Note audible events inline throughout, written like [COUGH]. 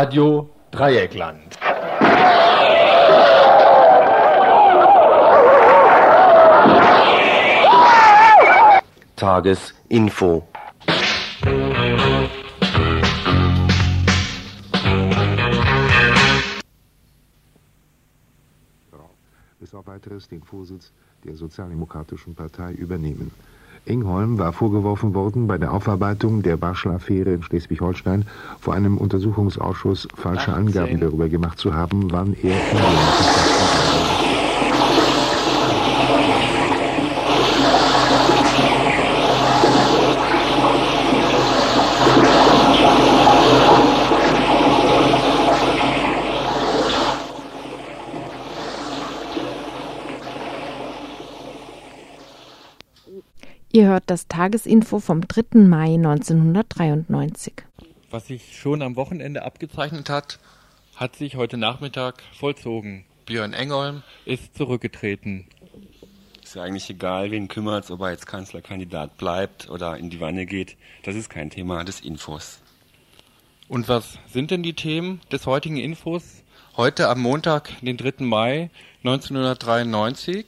Radio Dreieckland. Tagesinfo. bis auf weiteres den Vorsitz der Sozialdemokratischen Partei übernehmen. Engholm war vorgeworfen worden, bei der Aufarbeitung der Barschel-Affäre in Schleswig-Holstein vor einem Untersuchungsausschuss falsche 18. Angaben darüber gemacht zu haben, wann er in Ihr hört das Tagesinfo vom 3. Mai 1993. Was sich schon am Wochenende abgezeichnet hat, hat sich heute Nachmittag vollzogen. Björn Engholm ist zurückgetreten. Ist ja eigentlich egal, wen kümmert ob er jetzt Kanzlerkandidat bleibt oder in die Wanne geht. Das ist kein Thema des Infos. Und was sind denn die Themen des heutigen Infos? Heute am Montag, den 3. Mai 1993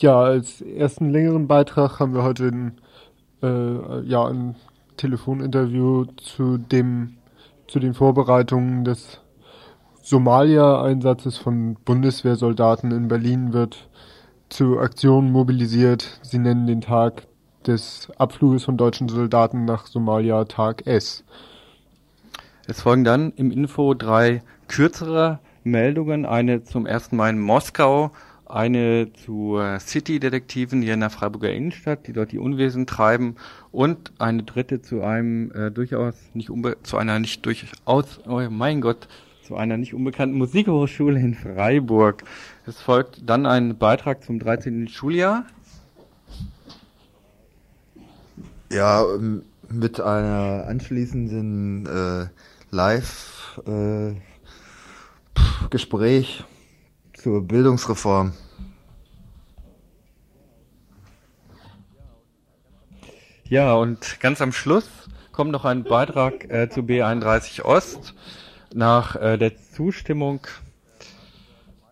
Ja, als ersten längeren Beitrag haben wir heute ein, äh, ja, ein Telefoninterview zu dem zu den Vorbereitungen des Somalia-Einsatzes von Bundeswehrsoldaten in Berlin wird zu Aktionen mobilisiert. Sie nennen den Tag des Abfluges von deutschen Soldaten nach Somalia Tag S. Es folgen dann im Info drei kürzere Meldungen. Eine zum ersten Mal in Moskau, eine zu City-Detektiven hier in der Freiburger Innenstadt, die dort die Unwesen treiben, und eine dritte zu einem äh, durchaus nicht unbe zu einer nicht durchaus, oh mein Gott, zu einer nicht unbekannten Musikhochschule in Freiburg. Es folgt dann ein Beitrag zum 13. Schuljahr. Ja, ähm, mit einer anschließenden äh, Live äh, Gespräch zur Bildungsreform. Ja, und ganz am Schluss kommt noch ein Beitrag äh, zu B31 Ost. Nach äh, der Zustimmung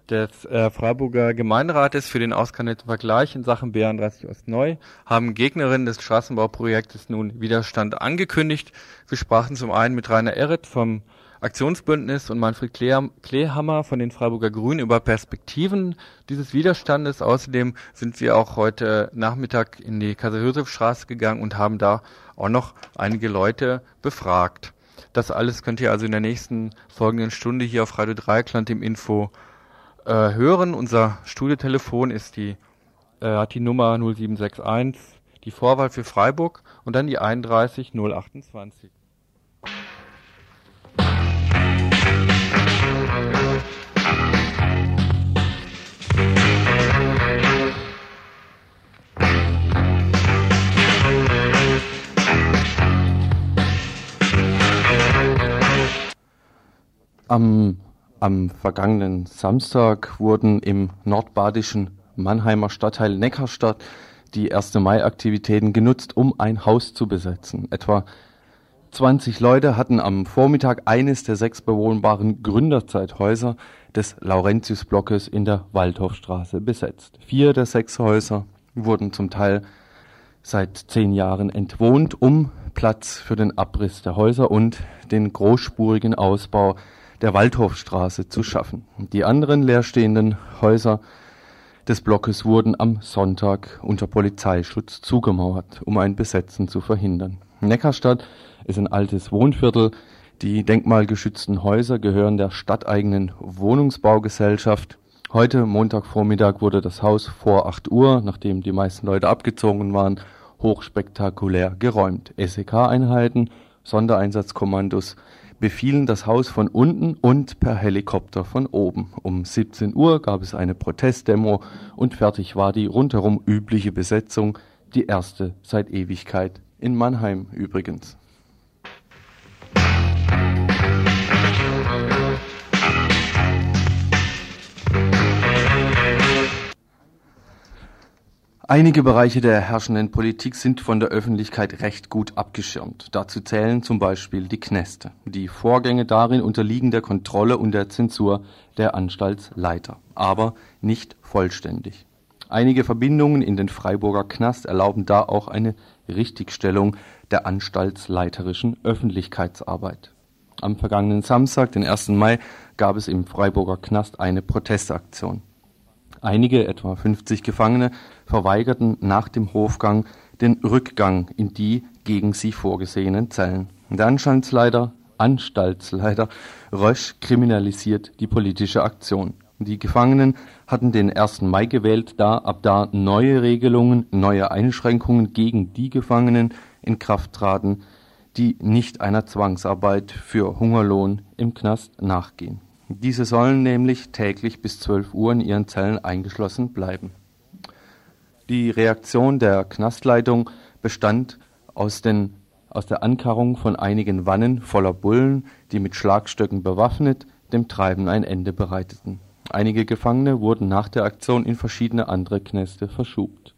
des äh, Freiburger Gemeinderates für den auskanalierten Vergleich in Sachen B31 Ost neu haben Gegnerinnen des Straßenbauprojektes nun Widerstand angekündigt. Wir sprachen zum einen mit Rainer Erret vom Aktionsbündnis und Manfred Klehammer von den Freiburger Grünen über Perspektiven dieses Widerstandes. Außerdem sind wir auch heute Nachmittag in die Kaiser-Josef-Straße gegangen und haben da auch noch einige Leute befragt. Das alles könnt ihr also in der nächsten folgenden Stunde hier auf Radio Dreieckland im Info äh, hören. Unser Studiotelefon ist die, äh, hat die Nummer 0761, die Vorwahl für Freiburg und dann die 31 Am, am vergangenen Samstag wurden im nordbadischen Mannheimer Stadtteil Neckarstadt die 1. Mai-Aktivitäten genutzt, um ein Haus zu besetzen. Etwa 20 Leute hatten am Vormittag eines der sechs bewohnbaren Gründerzeithäuser des Laurentius-Blockes in der Waldhofstraße besetzt. Vier der sechs Häuser wurden zum Teil seit zehn Jahren entwohnt, um Platz für den Abriss der Häuser und den großspurigen Ausbau der Waldhofstraße zu schaffen. Die anderen leerstehenden Häuser des Blockes wurden am Sonntag unter Polizeischutz zugemauert, um ein Besetzen zu verhindern. Neckarstadt ist ein altes Wohnviertel. Die denkmalgeschützten Häuser gehören der stadteigenen Wohnungsbaugesellschaft. Heute, Montagvormittag, wurde das Haus vor 8 Uhr, nachdem die meisten Leute abgezogen waren, hochspektakulär geräumt. SEK-Einheiten, Sondereinsatzkommandos, befielen das Haus von unten und per Helikopter von oben. Um 17 Uhr gab es eine Protestdemo und fertig war die rundherum übliche Besetzung, die erste seit Ewigkeit in Mannheim übrigens. Einige Bereiche der herrschenden Politik sind von der Öffentlichkeit recht gut abgeschirmt. Dazu zählen zum Beispiel die Kneste. Die Vorgänge darin unterliegen der Kontrolle und der Zensur der Anstaltsleiter, aber nicht vollständig. Einige Verbindungen in den Freiburger Knast erlauben da auch eine Richtigstellung der anstaltsleiterischen Öffentlichkeitsarbeit. Am vergangenen Samstag, den 1. Mai, gab es im Freiburger Knast eine Protestaktion. Einige, etwa 50 Gefangene, verweigerten nach dem Hofgang den Rückgang in die gegen sie vorgesehenen Zellen. Der Anstaltsleiter, Anstaltsleiter Rösch kriminalisiert die politische Aktion. Die Gefangenen hatten den 1. Mai gewählt, da ab da neue Regelungen, neue Einschränkungen gegen die Gefangenen in Kraft traten, die nicht einer Zwangsarbeit für Hungerlohn im Knast nachgehen. Diese sollen nämlich täglich bis 12 Uhr in ihren Zellen eingeschlossen bleiben. Die Reaktion der Knastleitung bestand aus, den, aus der Ankarrung von einigen Wannen voller Bullen, die mit Schlagstöcken bewaffnet dem Treiben ein Ende bereiteten. Einige Gefangene wurden nach der Aktion in verschiedene andere Knäste verschubt.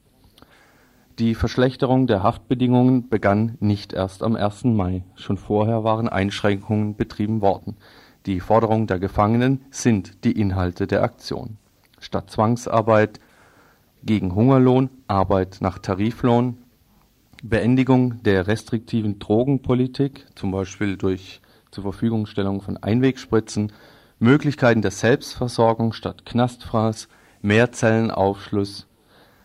Die Verschlechterung der Haftbedingungen begann nicht erst am 1. Mai. Schon vorher waren Einschränkungen betrieben worden. Die Forderungen der Gefangenen sind die Inhalte der Aktion. Statt Zwangsarbeit gegen Hungerlohn, Arbeit nach Tariflohn, Beendigung der restriktiven Drogenpolitik, zum Beispiel durch Zurverfügungstellung von Einwegspritzen, Möglichkeiten der Selbstversorgung statt Knastfraß, Mehrzellenaufschluss,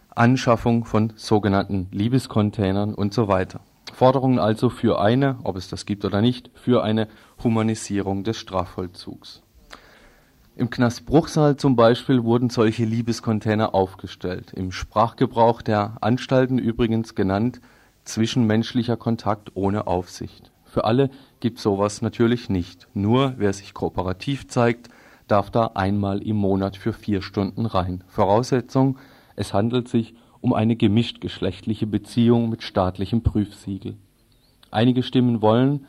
Anschaffung von sogenannten Liebescontainern und so weiter. Forderungen also für eine, ob es das gibt oder nicht, für eine Humanisierung des Strafvollzugs. Im Knast Bruchsal zum Beispiel wurden solche Liebescontainer aufgestellt. Im Sprachgebrauch der Anstalten übrigens genannt zwischenmenschlicher Kontakt ohne Aufsicht. Für alle gibt sowas natürlich nicht. Nur wer sich kooperativ zeigt, darf da einmal im Monat für vier Stunden rein. Voraussetzung, es handelt sich um eine gemischtgeschlechtliche Beziehung mit staatlichem Prüfsiegel. Einige Stimmen wollen,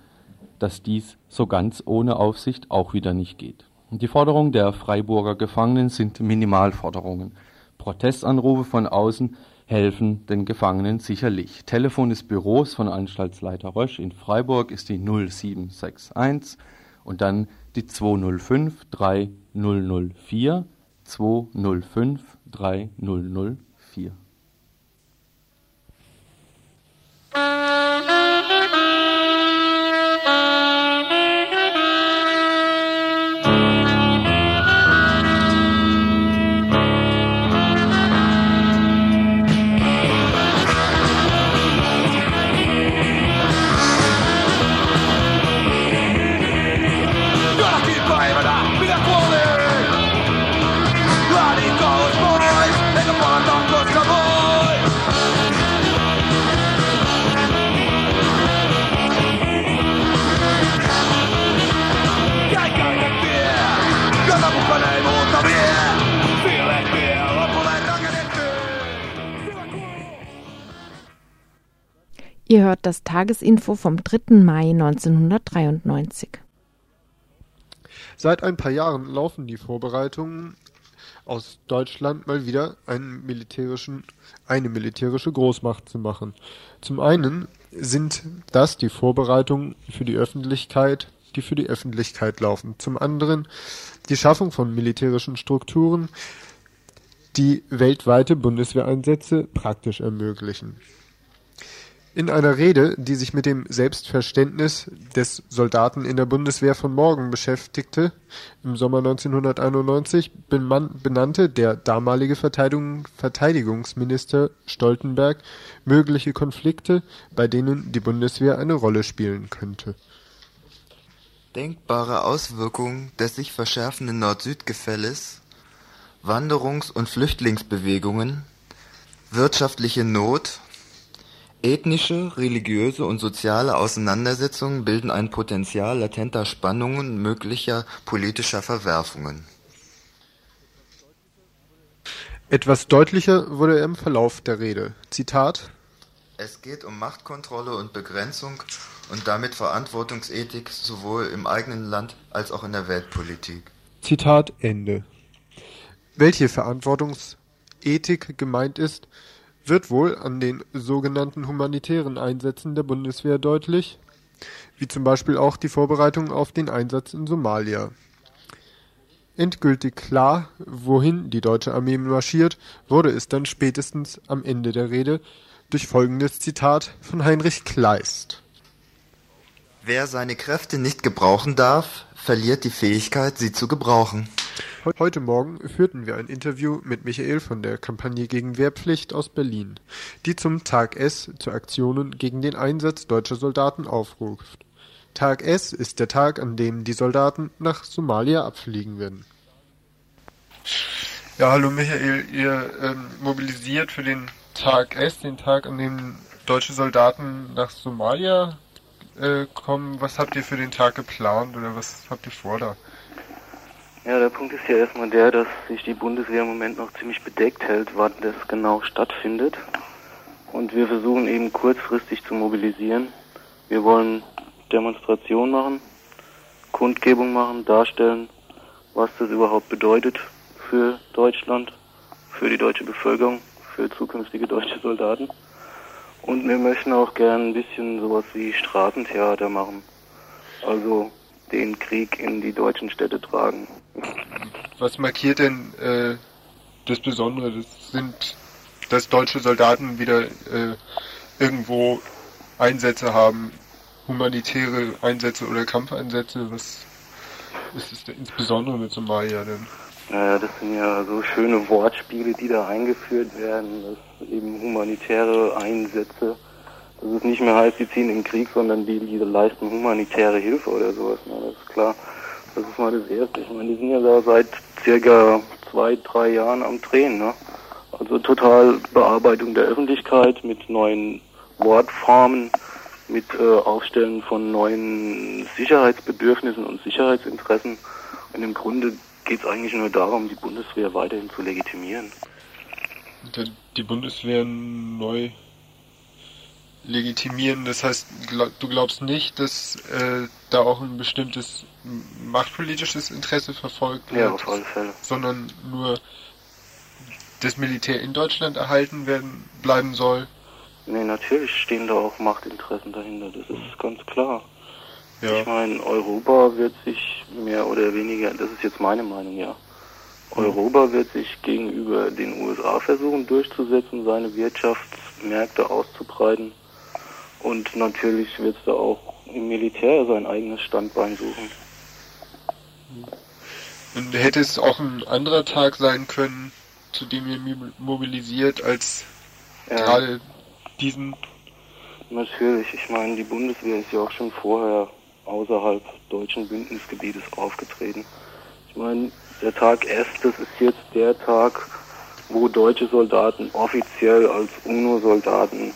dass dies so ganz ohne Aufsicht auch wieder nicht geht. Die Forderungen der Freiburger Gefangenen sind Minimalforderungen. Protestanrufe von außen helfen den Gefangenen sicherlich. Telefon des Büros von Anstaltsleiter Rösch in Freiburg ist die 0761 und dann die 205 3004 205 3004. Uh... Ihr hört das Tagesinfo vom 3. Mai 1993. Seit ein paar Jahren laufen die Vorbereitungen aus Deutschland mal wieder einen militärischen, eine militärische Großmacht zu machen. Zum einen sind das die Vorbereitungen für die Öffentlichkeit, die für die Öffentlichkeit laufen. Zum anderen die Schaffung von militärischen Strukturen, die weltweite Bundeswehreinsätze praktisch ermöglichen. In einer Rede, die sich mit dem Selbstverständnis des Soldaten in der Bundeswehr von morgen beschäftigte, im Sommer 1991 benannte der damalige Verteidigungsminister Stoltenberg mögliche Konflikte, bei denen die Bundeswehr eine Rolle spielen könnte. Denkbare Auswirkungen des sich verschärfenden Nord-Süd-Gefälles, Wanderungs- und Flüchtlingsbewegungen, wirtschaftliche Not Ethnische, religiöse und soziale Auseinandersetzungen bilden ein Potential latenter Spannungen, möglicher politischer Verwerfungen. Etwas deutlicher wurde er im Verlauf der Rede. Zitat Es geht um Machtkontrolle und Begrenzung und damit Verantwortungsethik sowohl im eigenen Land als auch in der Weltpolitik. Zitat Ende. Welche Verantwortungsethik gemeint ist, wird wohl an den sogenannten humanitären Einsätzen der Bundeswehr deutlich, wie zum Beispiel auch die Vorbereitung auf den Einsatz in Somalia. Endgültig klar, wohin die deutsche Armee marschiert, wurde es dann spätestens am Ende der Rede durch folgendes Zitat von Heinrich Kleist. Wer seine Kräfte nicht gebrauchen darf, verliert die Fähigkeit, sie zu gebrauchen. Heute Morgen führten wir ein Interview mit Michael von der Kampagne gegen Wehrpflicht aus Berlin, die zum Tag S zu Aktionen gegen den Einsatz deutscher Soldaten aufruft. Tag S ist der Tag, an dem die Soldaten nach Somalia abfliegen werden. Ja, hallo Michael, ihr ähm, mobilisiert für den Tag S, den Tag, an dem deutsche Soldaten nach Somalia äh, kommen. Was habt ihr für den Tag geplant oder was habt ihr vor da? Ja, der Punkt ist ja erstmal der, dass sich die Bundeswehr im Moment noch ziemlich bedeckt hält, wann das genau stattfindet. Und wir versuchen eben kurzfristig zu mobilisieren. Wir wollen Demonstration machen, Kundgebung machen, darstellen, was das überhaupt bedeutet für Deutschland, für die deutsche Bevölkerung, für zukünftige deutsche Soldaten. Und wir möchten auch gern ein bisschen sowas wie Straßentheater machen. Also den Krieg in die deutschen Städte tragen. Was markiert denn äh, das Besondere? Das sind, dass deutsche Soldaten wieder äh, irgendwo Einsätze haben, humanitäre Einsätze oder Kampfeinsätze. Was ist es denn insbesondere mit Somalia denn? Naja, das sind ja so schöne Wortspiele, die da eingeführt werden, dass eben humanitäre Einsätze, dass es nicht mehr heißt, die ziehen in den Krieg, sondern die, die leisten humanitäre Hilfe oder sowas. Na, das ist klar. Das ist mal das Erste. Ich meine, die sind ja da seit circa zwei, drei Jahren am Drehen, ne? Also total Bearbeitung der Öffentlichkeit mit neuen Wortformen, mit äh, Aufstellen von neuen Sicherheitsbedürfnissen und Sicherheitsinteressen. Und im Grunde geht es eigentlich nur darum, die Bundeswehr weiterhin zu legitimieren. Die Bundeswehr neu legitimieren, das heißt, du glaubst nicht, dass äh, da auch ein bestimmtes machtpolitisches Interesse verfolgt wird, ja, auf alle Fälle. sondern nur das Militär in Deutschland erhalten werden bleiben soll. Nee, natürlich stehen da auch Machtinteressen dahinter, das ist ganz klar. Ja. Ich meine, Europa wird sich mehr oder weniger, das ist jetzt meine Meinung, ja. Europa wird sich gegenüber den USA versuchen durchzusetzen, seine Wirtschaftsmärkte auszubreiten. Und natürlich wird es da auch im Militär sein eigenes Standbein suchen. Und hätte es auch ein anderer Tag sein können, zu dem ihr mobilisiert, als Ja. gerade diesen? Natürlich, ich meine, die Bundeswehr ist ja auch schon vorher außerhalb deutschen Bündnisgebietes aufgetreten. Ich meine, der Tag S, das ist jetzt der Tag, wo deutsche Soldaten offiziell als UNO-Soldaten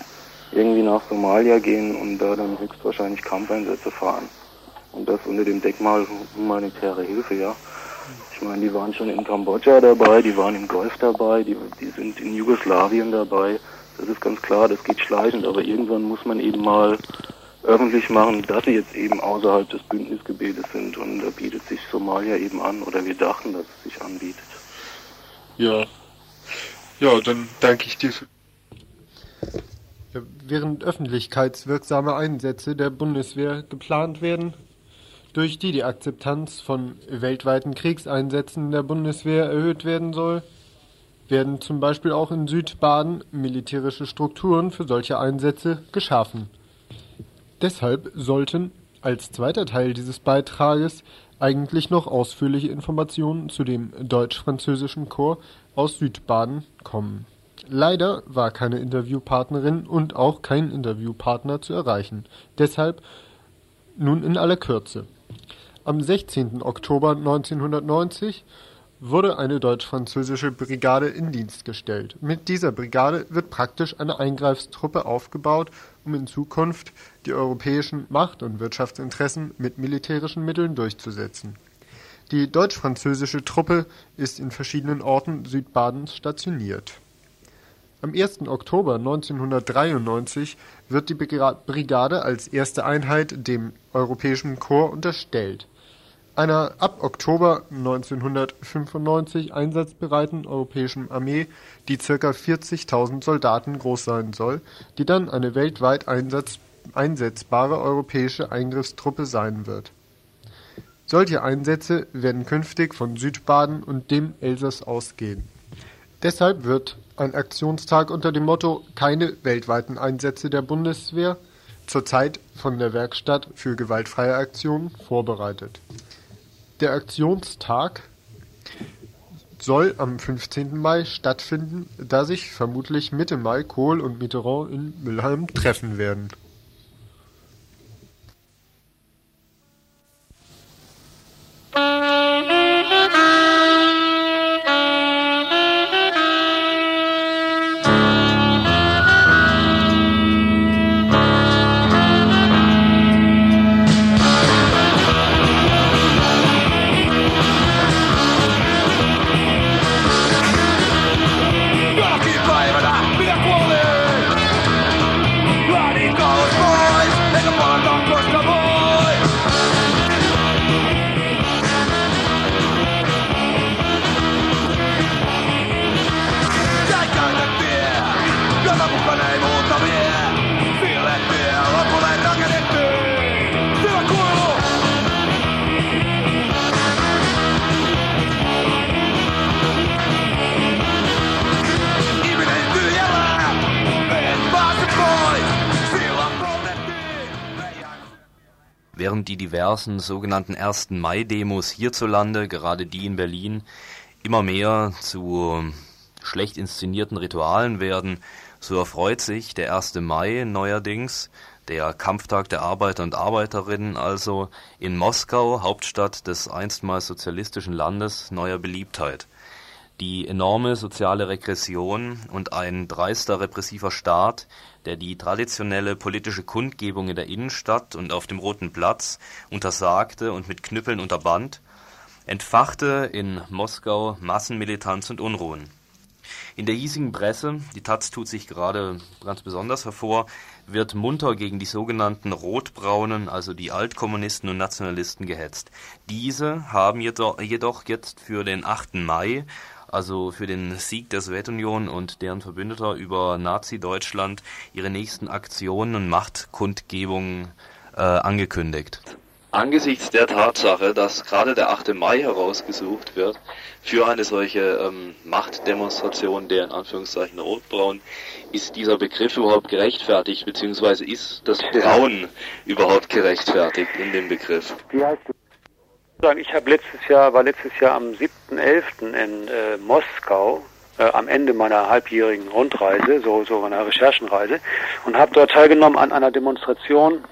irgendwie nach Somalia gehen und da dann höchstwahrscheinlich Kampfeinsätze fahren. Und das unter dem Deckmal humanitäre Hilfe, ja. Ich meine, die waren schon in Kambodscha dabei, die waren im Golf dabei, die, die sind in Jugoslawien dabei. Das ist ganz klar, das geht schleichend, aber irgendwann muss man eben mal öffentlich machen, dass sie jetzt eben außerhalb des Bündnisgebietes sind und da bietet sich Somalia eben an oder wir dachten, dass es sich anbietet. Ja. Ja, dann danke ich dir für. Während öffentlichkeitswirksame Einsätze der Bundeswehr geplant werden, durch die die Akzeptanz von weltweiten Kriegseinsätzen der Bundeswehr erhöht werden soll, werden zum Beispiel auch in Südbaden militärische Strukturen für solche Einsätze geschaffen. Deshalb sollten als zweiter Teil dieses Beitrages eigentlich noch ausführliche Informationen zu dem deutsch-französischen Korps aus Südbaden kommen. Leider war keine Interviewpartnerin und auch kein Interviewpartner zu erreichen. Deshalb nun in aller Kürze. Am 16. Oktober 1990 wurde eine deutsch-französische Brigade in Dienst gestellt. Mit dieser Brigade wird praktisch eine Eingreifstruppe aufgebaut, um in Zukunft die europäischen Macht- und Wirtschaftsinteressen mit militärischen Mitteln durchzusetzen. Die deutsch-französische Truppe ist in verschiedenen Orten Südbadens stationiert. Am 1. Oktober 1993 wird die Brigade als erste Einheit dem Europäischen Korps unterstellt einer ab Oktober 1995 einsatzbereiten Europäischen Armee, die ca. 40.000 Soldaten groß sein soll, die dann eine weltweit einsetzbare europäische Eingriffstruppe sein wird. Solche Einsätze werden künftig von Südbaden und dem Elsass ausgehen. Deshalb wird ein Aktionstag unter dem Motto Keine weltweiten Einsätze der Bundeswehr zurzeit von der Werkstatt für gewaltfreie Aktionen vorbereitet der Aktionstag soll am 15. Mai stattfinden, da sich vermutlich Mitte Mai Kohl und Mitterrand in Mülheim treffen werden während die diversen sogenannten 1. Mai-Demos hierzulande, gerade die in Berlin, immer mehr zu schlecht inszenierten Ritualen werden, so erfreut sich der 1. Mai neuerdings, der Kampftag der Arbeiter und Arbeiterinnen also, in Moskau, Hauptstadt des einstmals sozialistischen Landes, neuer Beliebtheit. Die enorme soziale Regression und ein dreister repressiver Staat der die traditionelle politische Kundgebung in der Innenstadt und auf dem Roten Platz untersagte und mit Knüppeln unterband, entfachte in Moskau Massenmilitanz und Unruhen. In der hiesigen Presse, die Taz tut sich gerade ganz besonders hervor, wird munter gegen die sogenannten Rotbraunen, also die Altkommunisten und Nationalisten gehetzt. Diese haben jedoch jetzt für den 8. Mai also für den Sieg der Sowjetunion und deren Verbündeter über Nazi-Deutschland, ihre nächsten Aktionen und Machtkundgebungen äh, angekündigt. Angesichts der Tatsache, dass gerade der 8. Mai herausgesucht wird für eine solche ähm, Machtdemonstration der in Anführungszeichen Rotbraun, ist dieser Begriff überhaupt gerechtfertigt, beziehungsweise ist das Braun überhaupt gerechtfertigt in dem Begriff? Wie heißt du? Ich habe letztes Jahr, war letztes Jahr am 7.11. in äh, Moskau äh, am Ende meiner halbjährigen Rundreise, so, so meiner Recherchenreise, und habe dort teilgenommen an einer Demonstration,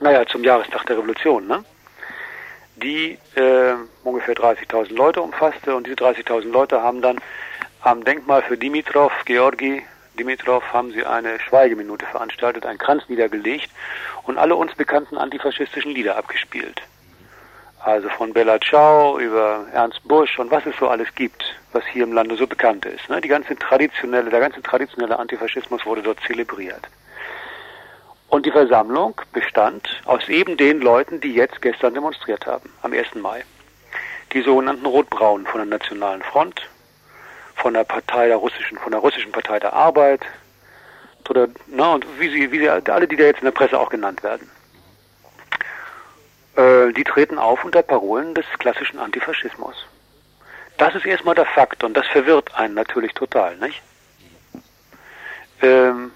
naja, zum Jahrestag der Revolution, ne? die äh, ungefähr 30.000 Leute umfasste und diese 30.000 Leute haben dann am Denkmal für Dimitrov, Georgi Dimitrov, haben sie eine Schweigeminute veranstaltet, einen Kranz niedergelegt und alle uns bekannten antifaschistischen Lieder abgespielt. Also von Bella Ciao über Ernst Busch und was es so alles gibt, was hier im Lande so bekannt ist. Ne? Die ganze traditionelle, der ganze traditionelle Antifaschismus wurde dort zelebriert. Und die Versammlung bestand aus eben den Leuten, die jetzt gestern demonstriert haben, am 1. Mai. Die sogenannten Rot-Braunen von der Nationalen Front, von der Partei der russischen, von der russischen Partei der Arbeit, oder, na, und wie sie, wie sie, alle, die da jetzt in der Presse auch genannt werden. Äh, die treten auf unter Parolen des klassischen Antifaschismus. Das ist erstmal der Fakt und das verwirrt einen natürlich total, nicht? Ähm,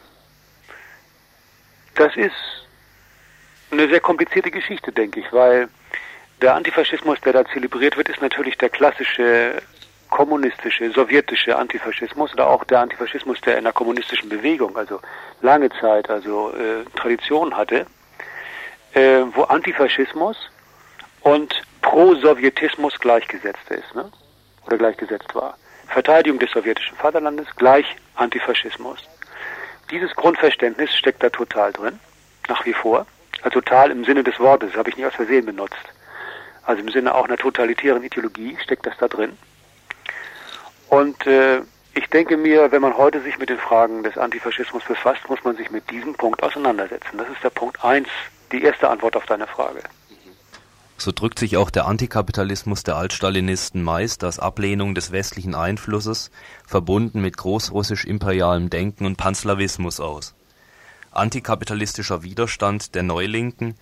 das ist eine sehr komplizierte Geschichte, denke ich, weil der Antifaschismus, der da zelebriert wird, ist natürlich der klassische kommunistische, sowjetische Antifaschismus oder auch der Antifaschismus, der in der kommunistischen Bewegung, also lange Zeit, also äh, Tradition hatte äh, wo Antifaschismus und Pro-Sowjetismus gleichgesetzt ist. Ne? oder gleichgesetzt war. Verteidigung des sowjetischen Vaterlandes gleich Antifaschismus. Dieses Grundverständnis steckt da total drin, nach wie vor. Also total im Sinne des Wortes, habe ich nicht aus Versehen benutzt. Also im Sinne auch einer totalitären Ideologie steckt das da drin. Und äh, ich denke mir, wenn man heute sich mit den Fragen des Antifaschismus befasst, muss man sich mit diesem Punkt auseinandersetzen. Das ist der Punkt eins, die erste Antwort auf deine Frage. So drückt sich auch der Antikapitalismus der Altstalinisten meist als Ablehnung des westlichen Einflusses, verbunden mit großrussisch-imperialem Denken und Panslawismus aus. Antikapitalistischer Widerstand der Neulinken,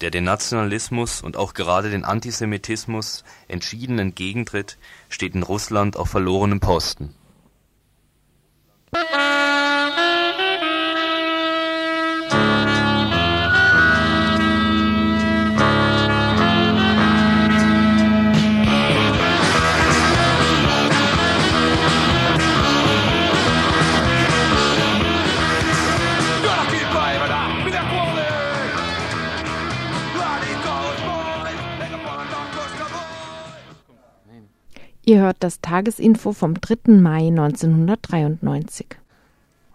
der den Nationalismus und auch gerade den Antisemitismus entschieden entgegentritt, steht in Russland auf verlorenem Posten. Ihr hört das Tagesinfo vom 3. Mai 1993.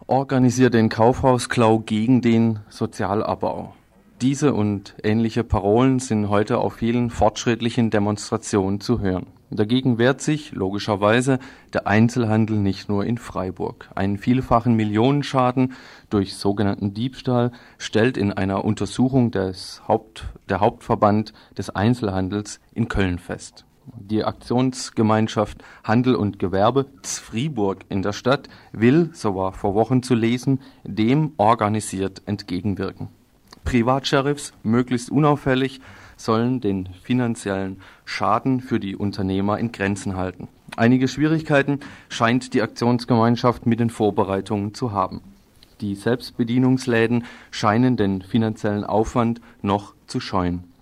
Organisier den Kaufhausklau gegen den Sozialabbau. Diese und ähnliche Parolen sind heute auf vielen fortschrittlichen Demonstrationen zu hören. Dagegen wehrt sich logischerweise der Einzelhandel nicht nur in Freiburg. Einen vielfachen Millionenschaden durch sogenannten Diebstahl stellt in einer Untersuchung des Haupt, der Hauptverband des Einzelhandels in Köln fest. Die Aktionsgemeinschaft Handel und Gewerbe Zfriburg in der Stadt will, so war vor Wochen zu lesen, dem organisiert entgegenwirken. Privatsheriffs, möglichst unauffällig, sollen den finanziellen Schaden für die Unternehmer in Grenzen halten. Einige Schwierigkeiten scheint die Aktionsgemeinschaft mit den Vorbereitungen zu haben. Die Selbstbedienungsläden scheinen den finanziellen Aufwand noch zu scheuen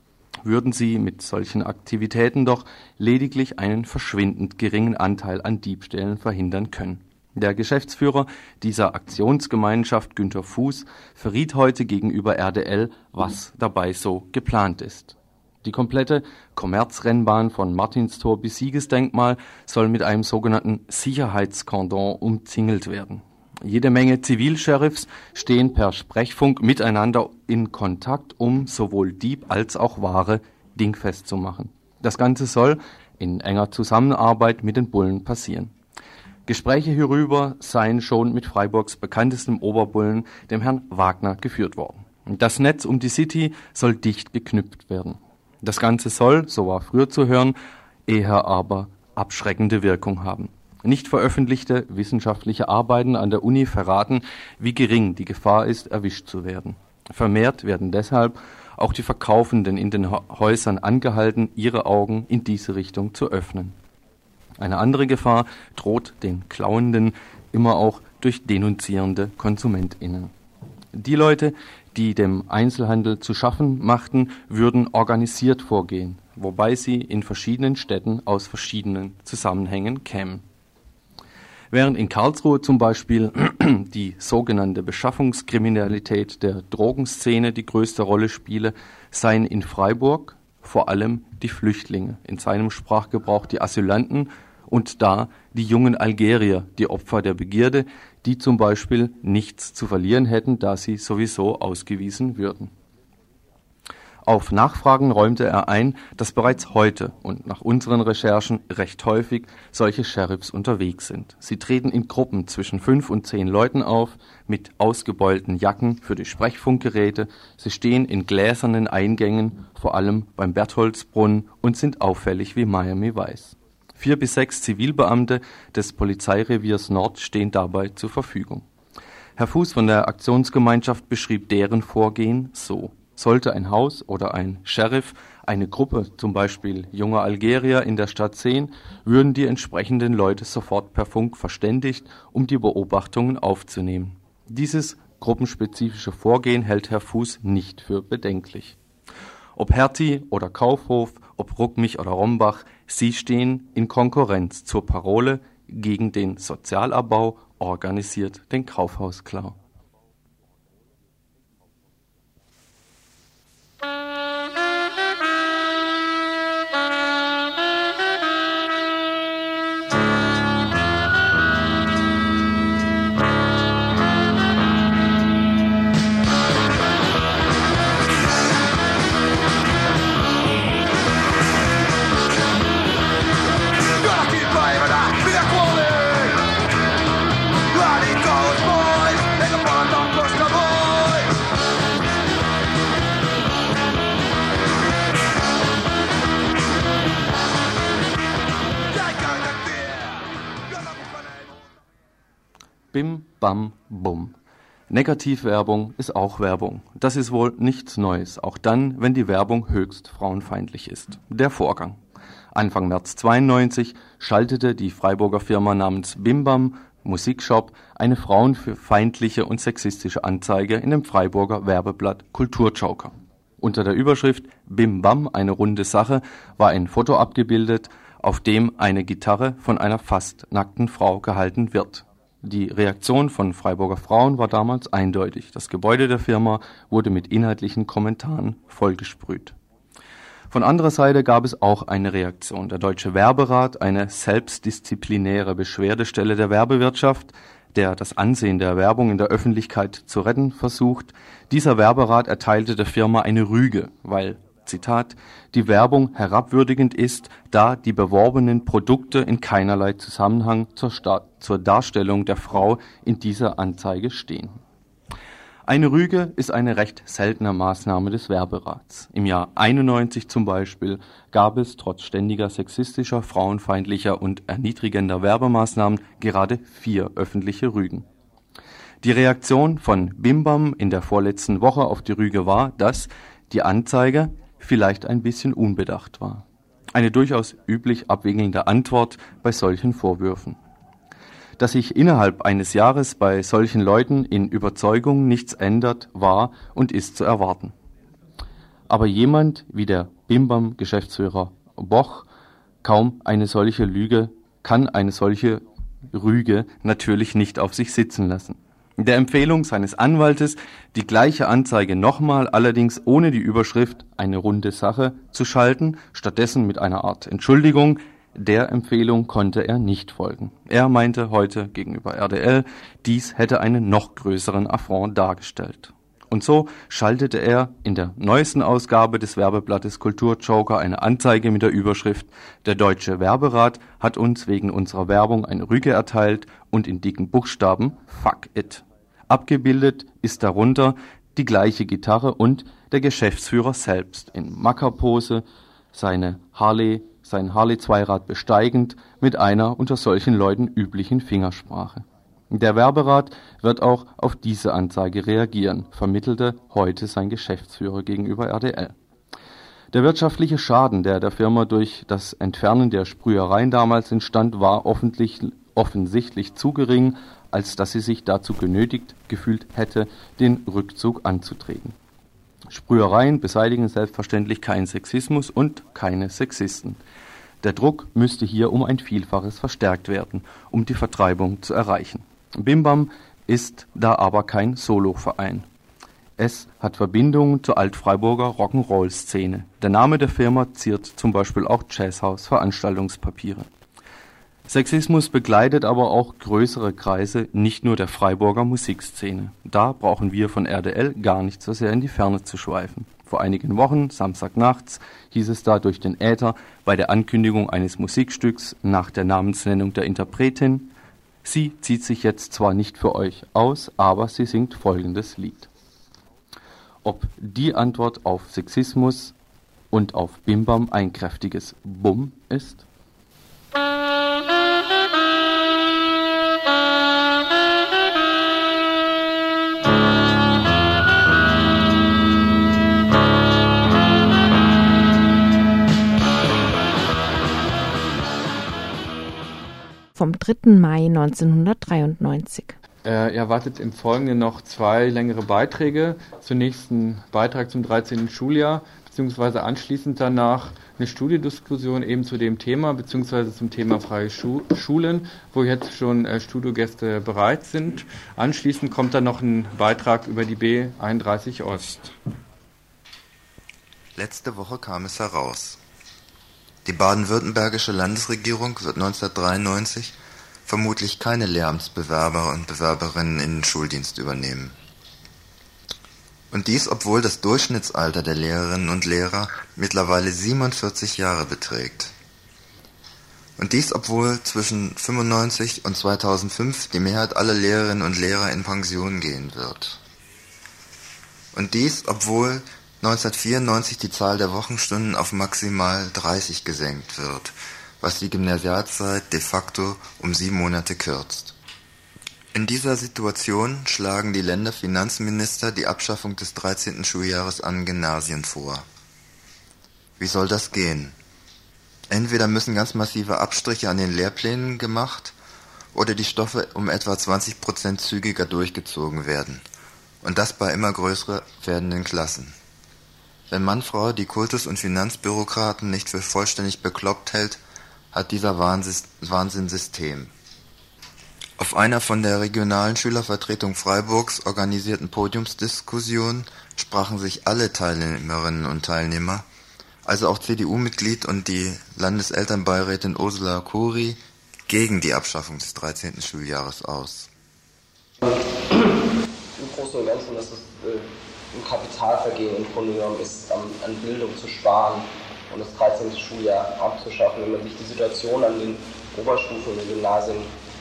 würden sie mit solchen Aktivitäten doch lediglich einen verschwindend geringen Anteil an Diebstählen verhindern können. Der Geschäftsführer dieser Aktionsgemeinschaft Günter Fuß verriet heute gegenüber RDL, was dabei so geplant ist. Die komplette Kommerzrennbahn von Martinstor bis Siegesdenkmal soll mit einem sogenannten Sicherheitskordon umzingelt werden. Jede Menge Zivilsheriffs stehen per Sprechfunk miteinander in Kontakt, um sowohl Dieb als auch Ware dingfest zu machen. Das Ganze soll in enger Zusammenarbeit mit den Bullen passieren. Gespräche hierüber seien schon mit Freiburgs bekanntestem Oberbullen, dem Herrn Wagner, geführt worden. Das Netz um die City soll dicht geknüpft werden. Das Ganze soll, so war früher zu hören, eher aber abschreckende Wirkung haben. Nicht veröffentlichte wissenschaftliche Arbeiten an der Uni verraten, wie gering die Gefahr ist, erwischt zu werden. Vermehrt werden deshalb auch die Verkaufenden in den Häusern angehalten, ihre Augen in diese Richtung zu öffnen. Eine andere Gefahr droht den Klauenden immer auch durch denunzierende KonsumentInnen. Die Leute, die dem Einzelhandel zu schaffen machten, würden organisiert vorgehen, wobei sie in verschiedenen Städten aus verschiedenen Zusammenhängen kämen. Während in Karlsruhe zum Beispiel [CLEARS THROAT] die sogenannte Beschaffungskriminalität der Drogenszene die größte Rolle spiele, seien in Freiburg vor allem die Flüchtlinge, in seinem Sprachgebrauch die Asylanten und da die jungen Algerier, die Opfer der Begierde, die zum Beispiel nichts zu verlieren hätten, da sie sowieso ausgewiesen würden. Auf Nachfragen räumte er ein, dass bereits heute und nach unseren Recherchen recht häufig solche Sheriffs unterwegs sind. Sie treten in Gruppen zwischen fünf und zehn Leuten auf, mit ausgebeulten Jacken für die Sprechfunkgeräte. Sie stehen in gläsernen Eingängen, vor allem beim Bertholdsbrunnen, und sind auffällig wie Miami Weiß. Vier bis sechs Zivilbeamte des Polizeireviers Nord stehen dabei zur Verfügung. Herr Fuß von der Aktionsgemeinschaft beschrieb deren Vorgehen so. Sollte ein Haus oder ein Sheriff eine Gruppe, zum Beispiel junger Algerier, in der Stadt sehen, würden die entsprechenden Leute sofort per Funk verständigt, um die Beobachtungen aufzunehmen. Dieses gruppenspezifische Vorgehen hält Herr Fuß nicht für bedenklich. Ob Hertie oder Kaufhof, ob Ruckmich oder Rombach, sie stehen in Konkurrenz zur Parole gegen den Sozialabbau organisiert den Kaufhausklau. Bam, bum. Negativwerbung ist auch Werbung. Das ist wohl nichts Neues, auch dann, wenn die Werbung höchst frauenfeindlich ist. Der Vorgang. Anfang März 92 schaltete die Freiburger Firma namens Bimbam Musikshop eine frauenfeindliche und sexistische Anzeige in dem Freiburger Werbeblatt Kulturjoker. Unter der Überschrift Bim Bam, eine runde Sache, war ein Foto abgebildet, auf dem eine Gitarre von einer fast nackten Frau gehalten wird. Die Reaktion von Freiburger Frauen war damals eindeutig. Das Gebäude der Firma wurde mit inhaltlichen Kommentaren vollgesprüht. Von anderer Seite gab es auch eine Reaktion. Der Deutsche Werberat, eine selbstdisziplinäre Beschwerdestelle der Werbewirtschaft, der das Ansehen der Werbung in der Öffentlichkeit zu retten versucht. Dieser Werberat erteilte der Firma eine Rüge, weil Zitat, die Werbung herabwürdigend ist, da die beworbenen Produkte in keinerlei Zusammenhang zur, zur Darstellung der Frau in dieser Anzeige stehen eine Rüge ist eine recht seltene Maßnahme des Werberats. Im Jahr 91 zum Beispiel gab es trotz ständiger sexistischer, frauenfeindlicher und erniedrigender Werbemaßnahmen gerade vier öffentliche Rügen. Die Reaktion von Bimbam in der vorletzten Woche auf die Rüge war, dass die Anzeige vielleicht ein bisschen unbedacht war. Eine durchaus üblich abwinkelnde Antwort bei solchen Vorwürfen. Dass sich innerhalb eines Jahres bei solchen Leuten in Überzeugung nichts ändert, war und ist zu erwarten. Aber jemand wie der Bimbam-Geschäftsführer Boch kaum eine solche Lüge, kann eine solche Rüge natürlich nicht auf sich sitzen lassen. Der Empfehlung seines Anwaltes, die gleiche Anzeige nochmal, allerdings ohne die Überschrift eine runde Sache zu schalten, stattdessen mit einer Art Entschuldigung, der Empfehlung konnte er nicht folgen. Er meinte heute gegenüber RDL, dies hätte einen noch größeren Affront dargestellt. Und so schaltete er in der neuesten Ausgabe des Werbeblattes Kulturjoker eine Anzeige mit der Überschrift Der Deutsche Werberat hat uns wegen unserer Werbung eine Rüge erteilt und in dicken Buchstaben Fuck it. Abgebildet ist darunter die gleiche Gitarre und der Geschäftsführer selbst in Mackerpose, seine Harley sein Harley-Zweirad besteigend mit einer unter solchen Leuten üblichen Fingersprache. Der Werberat wird auch auf diese Anzeige reagieren, vermittelte heute sein Geschäftsführer gegenüber RDL. Der wirtschaftliche Schaden, der der Firma durch das Entfernen der Sprühereien damals entstand, war offensichtlich zu gering, als dass sie sich dazu genötigt gefühlt hätte, den Rückzug anzutreten. Sprühereien beseitigen selbstverständlich keinen Sexismus und keine Sexisten. Der Druck müsste hier um ein Vielfaches verstärkt werden, um die Vertreibung zu erreichen. Bimbam ist da aber kein Soloverein. Es hat Verbindungen zur Altfreiburger Rock'n'Roll-Szene. Der Name der Firma ziert zum Beispiel auch Jazzhaus Veranstaltungspapiere. Sexismus begleitet aber auch größere Kreise, nicht nur der Freiburger Musikszene. Da brauchen wir von RDL gar nicht so sehr in die Ferne zu schweifen. Vor einigen Wochen, Samstagnachts, hieß es da durch den Äther bei der Ankündigung eines Musikstücks nach der Namensnennung der Interpretin, sie zieht sich jetzt zwar nicht für euch aus, aber sie singt folgendes Lied. Ob die Antwort auf Sexismus und auf Bimbam ein kräftiges Bumm ist? Vom 3. Mai 1993. Äh, erwartet im Folgenden noch zwei längere Beiträge. Zunächst ein Beitrag zum 13. Schuljahr, beziehungsweise anschließend danach eine Studiediskussion eben zu dem Thema, beziehungsweise zum Thema freie Schu Schulen, wo jetzt schon äh, Studiogäste bereit sind. Anschließend kommt dann noch ein Beitrag über die B31 Ost. Letzte Woche kam es heraus. Die baden-württembergische Landesregierung wird 1993 vermutlich keine Lehramtsbewerber und Bewerberinnen in den Schuldienst übernehmen. Und dies, obwohl das Durchschnittsalter der Lehrerinnen und Lehrer mittlerweile 47 Jahre beträgt. Und dies, obwohl zwischen 95 und 2005 die Mehrheit aller Lehrerinnen und Lehrer in Pension gehen wird. Und dies, obwohl 1994 die Zahl der Wochenstunden auf maximal 30 gesenkt wird, was die Gymnasialzeit de facto um sieben Monate kürzt. In dieser Situation schlagen die Länderfinanzminister die Abschaffung des 13. Schuljahres an Gymnasien vor. Wie soll das gehen? Entweder müssen ganz massive Abstriche an den Lehrplänen gemacht oder die Stoffe um etwa 20 Prozent zügiger durchgezogen werden. Und das bei immer größer werdenden Klassen. Wenn Manfrau die Kultus- und Finanzbürokraten nicht für vollständig bekloppt hält, hat dieser Wahnsinn System. Auf einer von der regionalen Schülervertretung Freiburgs organisierten Podiumsdiskussion sprachen sich alle Teilnehmerinnen und Teilnehmer, also auch CDU-Mitglied und die Landeselternbeirätin Ursula Kuri, gegen die Abschaffung des 13. Schuljahres aus. Im Großen und Ganzen, dass es äh, ein Kapitalvergehen im Grunde genommen ist, an, an Bildung zu sparen und das 13. Schuljahr abzuschaffen. Wenn man sich die Situation an den Oberstufen und den Gymnasien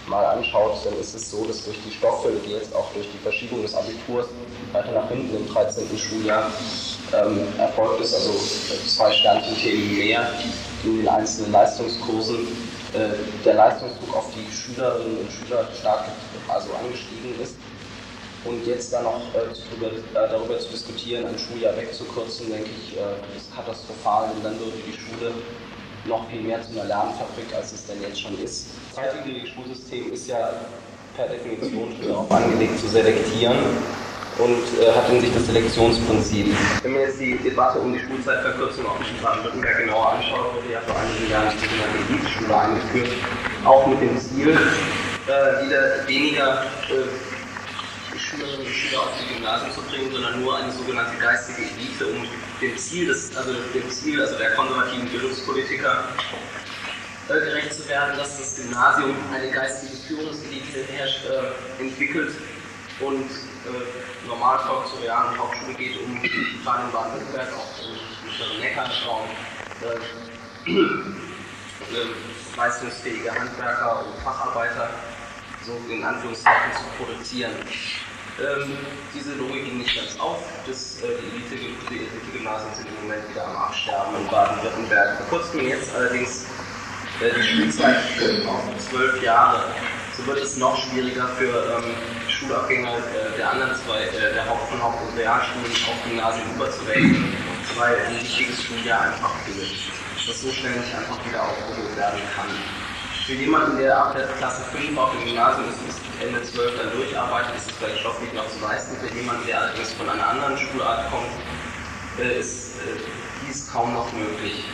mal anschaut, dann ist es so, dass durch die Stofffülle, die jetzt auch durch die Verschiebung des Abiturs weiter nach hinten im 13. Schuljahr ähm, erfolgt ist, also zwei Sternchen-Themen mehr in den einzelnen Leistungskursen, äh, der Leistungsdruck auf die Schülerinnen und Schüler stark also angestiegen ist. Und jetzt dann noch äh, darüber, äh, darüber, zu diskutieren, ein Schuljahr wegzukürzen, denke ich, äh, ist katastrophal, denn dann würde die Schule noch viel mehr zu einer Lernfabrik, als es denn jetzt schon ist. Das heutige Schulsystem ist ja per Definition schon darauf angelegt zu selektieren und hat in sich das Selektionsprinzip. Wenn man jetzt die Debatte um die Schulzeitverkürzung auch in Baden-Württemberg genauer anschaut, wurde ja vor einigen Jahren die sogenannte Elite-Schule eingeführt, auch mit dem Ziel, wieder weniger Schüler auf die Gymnasien zu bringen, sondern nur eine sogenannte geistige Elite, um dem Ziel, des, also dem Ziel also der konservativen Bildungspolitiker äh, gerecht zu werden, dass das Gymnasium eine geistige Führungselite herrscht, äh, entwickelt und äh, Normalvolk zur realen Hauptschule geht, um gerade in Baden-Württemberg, auch im mittleren Neckarraum, äh, äh, leistungsfähige Handwerker und Facharbeiter so in Anführungszeichen zu produzieren. Ähm, diese Logik ging nicht ganz auf. Das, äh, die Elite-Gymnasien sind im Moment wieder am Absterben in Baden-Württemberg. Vor kurzem jetzt allerdings äh, die Schulzeit auf zwölf Jahre. So wird es noch schwieriger für ähm, Schulabgänger äh, der anderen zwei, äh, der Haupt- und Haupt- und Realschulen auf Gymnasien überzuwechseln, weil ein wichtiges Schuljahr einfach fehlt, das so schnell nicht einfach wieder aufgeholt werden kann. Für jemanden, der ab der Klasse 5 auf dem Gymnasium ist, bis Ende 12 dann durcharbeitet, ist es vielleicht stofflich noch zu leisten. Für jemanden, der allerdings von einer anderen Schulart kommt, äh, ist äh, dies kaum noch möglich.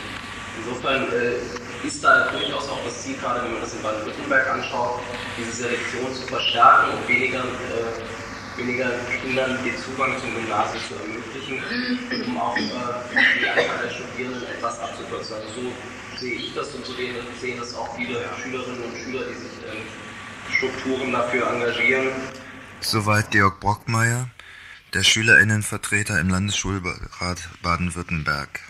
Insofern äh, ist da durchaus auch das Ziel, gerade wenn man das in Baden-Württemberg anschaut, diese Selektion zu verstärken und weniger, äh, weniger Kindern den Zugang zum Gymnasium zu ermöglichen, um auch äh, die Anzahl der Studierenden etwas abzukürzen. Also so sehe ich das und so sehen das auch viele Schülerinnen und Schüler, die sich in Strukturen dafür engagieren. Soweit Georg Brockmeier, der Schülerinnenvertreter im Landesschulrat Baden-Württemberg.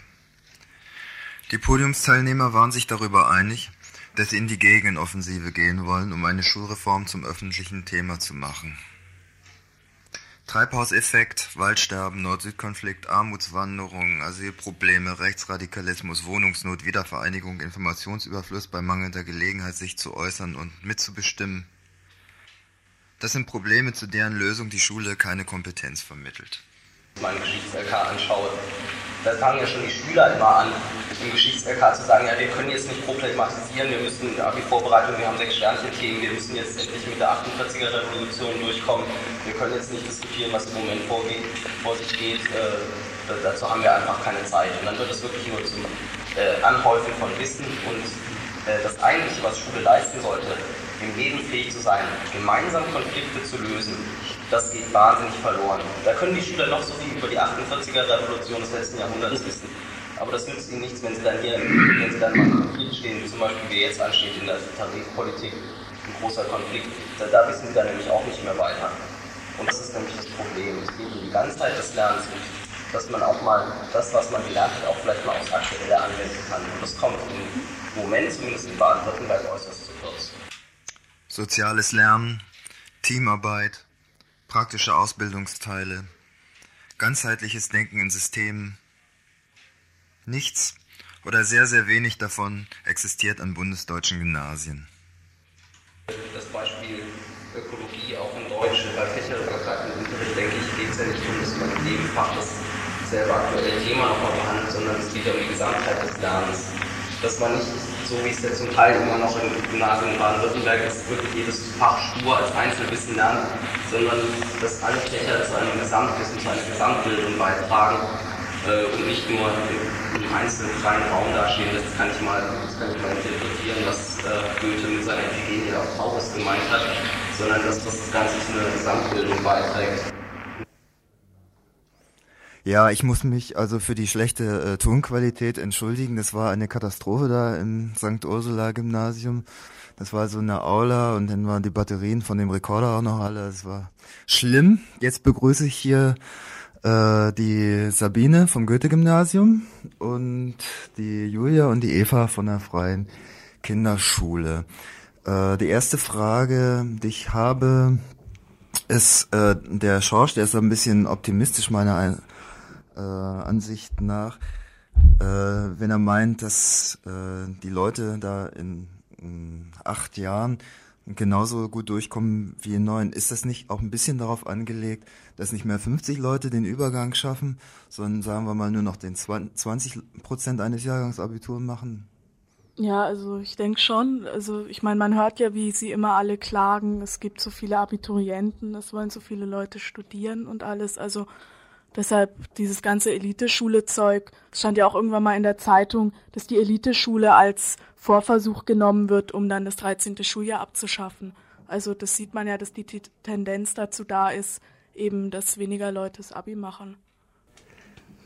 Die Podiumsteilnehmer waren sich darüber einig, dass sie in die Gegenoffensive gehen wollen, um eine Schulreform zum öffentlichen Thema zu machen. Treibhauseffekt, Waldsterben, Nord-Süd-Konflikt, Armutswanderung, Asylprobleme, Rechtsradikalismus, Wohnungsnot, Wiedervereinigung, Informationsüberfluss bei mangelnder Gelegenheit, sich zu äußern und mitzubestimmen. Das sind Probleme, zu deren Lösung die Schule keine Kompetenz vermittelt. Mein Geschichts-LK anschaue, da fangen ja schon die Schüler immer an, im Geschichts-LK zu sagen, ja, wir können jetzt nicht problematisieren, wir müssen die Vorbereitung, wir haben sechs Sternchen-Themen, wir müssen jetzt endlich mit der 48er-Revolution durchkommen, wir können jetzt nicht diskutieren, was im Moment vorgeht, vor sich geht, äh, dazu haben wir einfach keine Zeit. Und dann wird es wirklich nur zum äh, Anhäufen von Wissen und äh, das Eigentliche, was Schule leisten sollte, im Leben fähig zu sein, gemeinsam Konflikte zu lösen, das geht wahnsinnig verloren. Da können die Schüler noch so viel über die 48er-Revolution des letzten Jahrhunderts wissen. Aber das nützt ihnen nichts, wenn sie dann hier, wenn sie dann mal im Konflikt stehen, wie zum Beispiel wie jetzt ansteht in der Tarifpolitik, ein großer Konflikt. Da, da wissen sie dann nämlich auch nicht mehr weiter. Und das ist nämlich das Problem. Es geht um die Ganzheit des Lernens dass man auch mal das, was man gelernt hat, auch vielleicht mal aufs Aktuelle anwenden kann. Und das kommt im Moment, zumindest in Baden-Württemberg, äußerst. Soziales Lernen, Teamarbeit, praktische Ausbildungsteile, ganzheitliches Denken in Systemen. Nichts oder sehr, sehr wenig davon existiert an bundesdeutschen Gymnasien. Das Beispiel Ökologie auch in Deutsch bei fächerübergreifendem Unterricht, denke ich, geht es ja nicht um, dass man in jedem Fach das selbe aktuelle Thema nochmal behandelt, sondern es geht um die Gesamtheit des Lernens. Dass man nicht, so wie es ja zum Teil immer noch im Gymnasium in Baden-Württemberg ist, wirklich jedes Fach stur als Einzelwissen lernt, sondern dass alle Fächer zu einem Gesamtwissen, zu einer Gesamtbildung beitragen äh, und nicht nur im einzelnen freien Raum dastehen. Das kann ich mal, das kann ich mal interpretieren, was äh, Goethe mit seiner Iphigenie auf Taurus gemeint hat, sondern dass das Ganze zu einer Gesamtbildung beiträgt. Ja, ich muss mich also für die schlechte äh, Tonqualität entschuldigen. Das war eine Katastrophe da im St. Ursula Gymnasium. Das war so eine Aula und dann waren die Batterien von dem Rekorder auch noch alle. Das war schlimm. Jetzt begrüße ich hier äh, die Sabine vom Goethe-Gymnasium und die Julia und die Eva von der Freien Kinderschule. Äh, die erste Frage, die ich habe, ist äh, der Schorsch, der ist ein bisschen optimistisch meiner äh, Ansicht nach, äh, wenn er meint, dass äh, die Leute da in, in acht Jahren genauso gut durchkommen wie in neun. Ist das nicht auch ein bisschen darauf angelegt, dass nicht mehr 50 Leute den Übergang schaffen, sondern sagen wir mal nur noch den 20 Prozent eines Jahrgangs Abitur machen? Ja, also ich denke schon. Also ich meine, man hört ja, wie sie immer alle klagen, es gibt so viele Abiturienten, es wollen so viele Leute studieren und alles. Also Deshalb dieses ganze Eliteschule-Zeug. Es stand ja auch irgendwann mal in der Zeitung, dass die Eliteschule als Vorversuch genommen wird, um dann das 13. Schuljahr abzuschaffen. Also das sieht man ja, dass die Tendenz dazu da ist, eben, dass weniger Leute das Abi machen.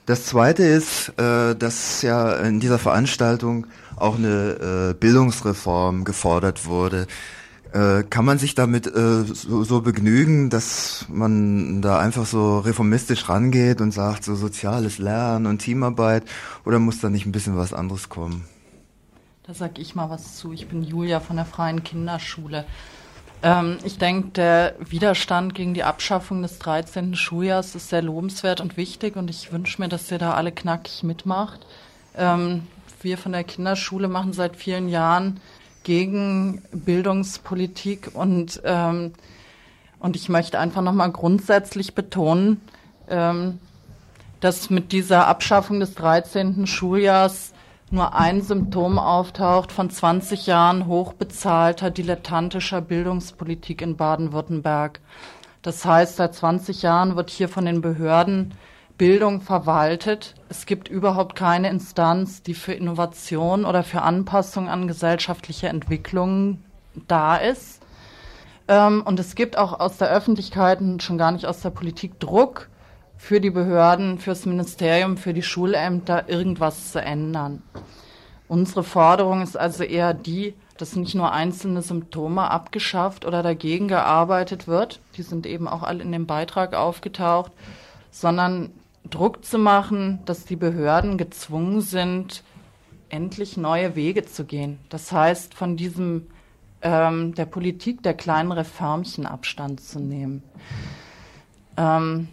Das Zweite ist, äh, dass ja in dieser Veranstaltung auch eine äh, Bildungsreform gefordert wurde. Äh, kann man sich damit äh, so, so begnügen, dass man da einfach so reformistisch rangeht und sagt, so soziales Lernen und Teamarbeit, oder muss da nicht ein bisschen was anderes kommen? Da sag ich mal was zu. Ich bin Julia von der Freien Kinderschule. Ähm, ich denke, der Widerstand gegen die Abschaffung des 13. Schuljahrs ist sehr lobenswert und wichtig und ich wünsche mir, dass ihr da alle knackig mitmacht. Ähm, wir von der Kinderschule machen seit vielen Jahren gegen Bildungspolitik und, ähm, und ich möchte einfach nochmal grundsätzlich betonen, ähm, dass mit dieser Abschaffung des 13. Schuljahrs nur ein Symptom auftaucht von 20 Jahren hochbezahlter dilettantischer Bildungspolitik in Baden-Württemberg. Das heißt, seit 20 Jahren wird hier von den Behörden Bildung verwaltet. Es gibt überhaupt keine Instanz, die für Innovation oder für Anpassung an gesellschaftliche Entwicklungen da ist. Ähm, und es gibt auch aus der Öffentlichkeit und schon gar nicht aus der Politik Druck für die Behörden, fürs Ministerium, für die Schulämter irgendwas zu ändern. Unsere Forderung ist also eher die, dass nicht nur einzelne Symptome abgeschafft oder dagegen gearbeitet wird, die sind eben auch alle in dem Beitrag aufgetaucht, sondern Druck zu machen, dass die Behörden gezwungen sind, endlich neue Wege zu gehen. Das heißt, von diesem ähm, der Politik der kleinen Reformchen Abstand zu nehmen. Ähm,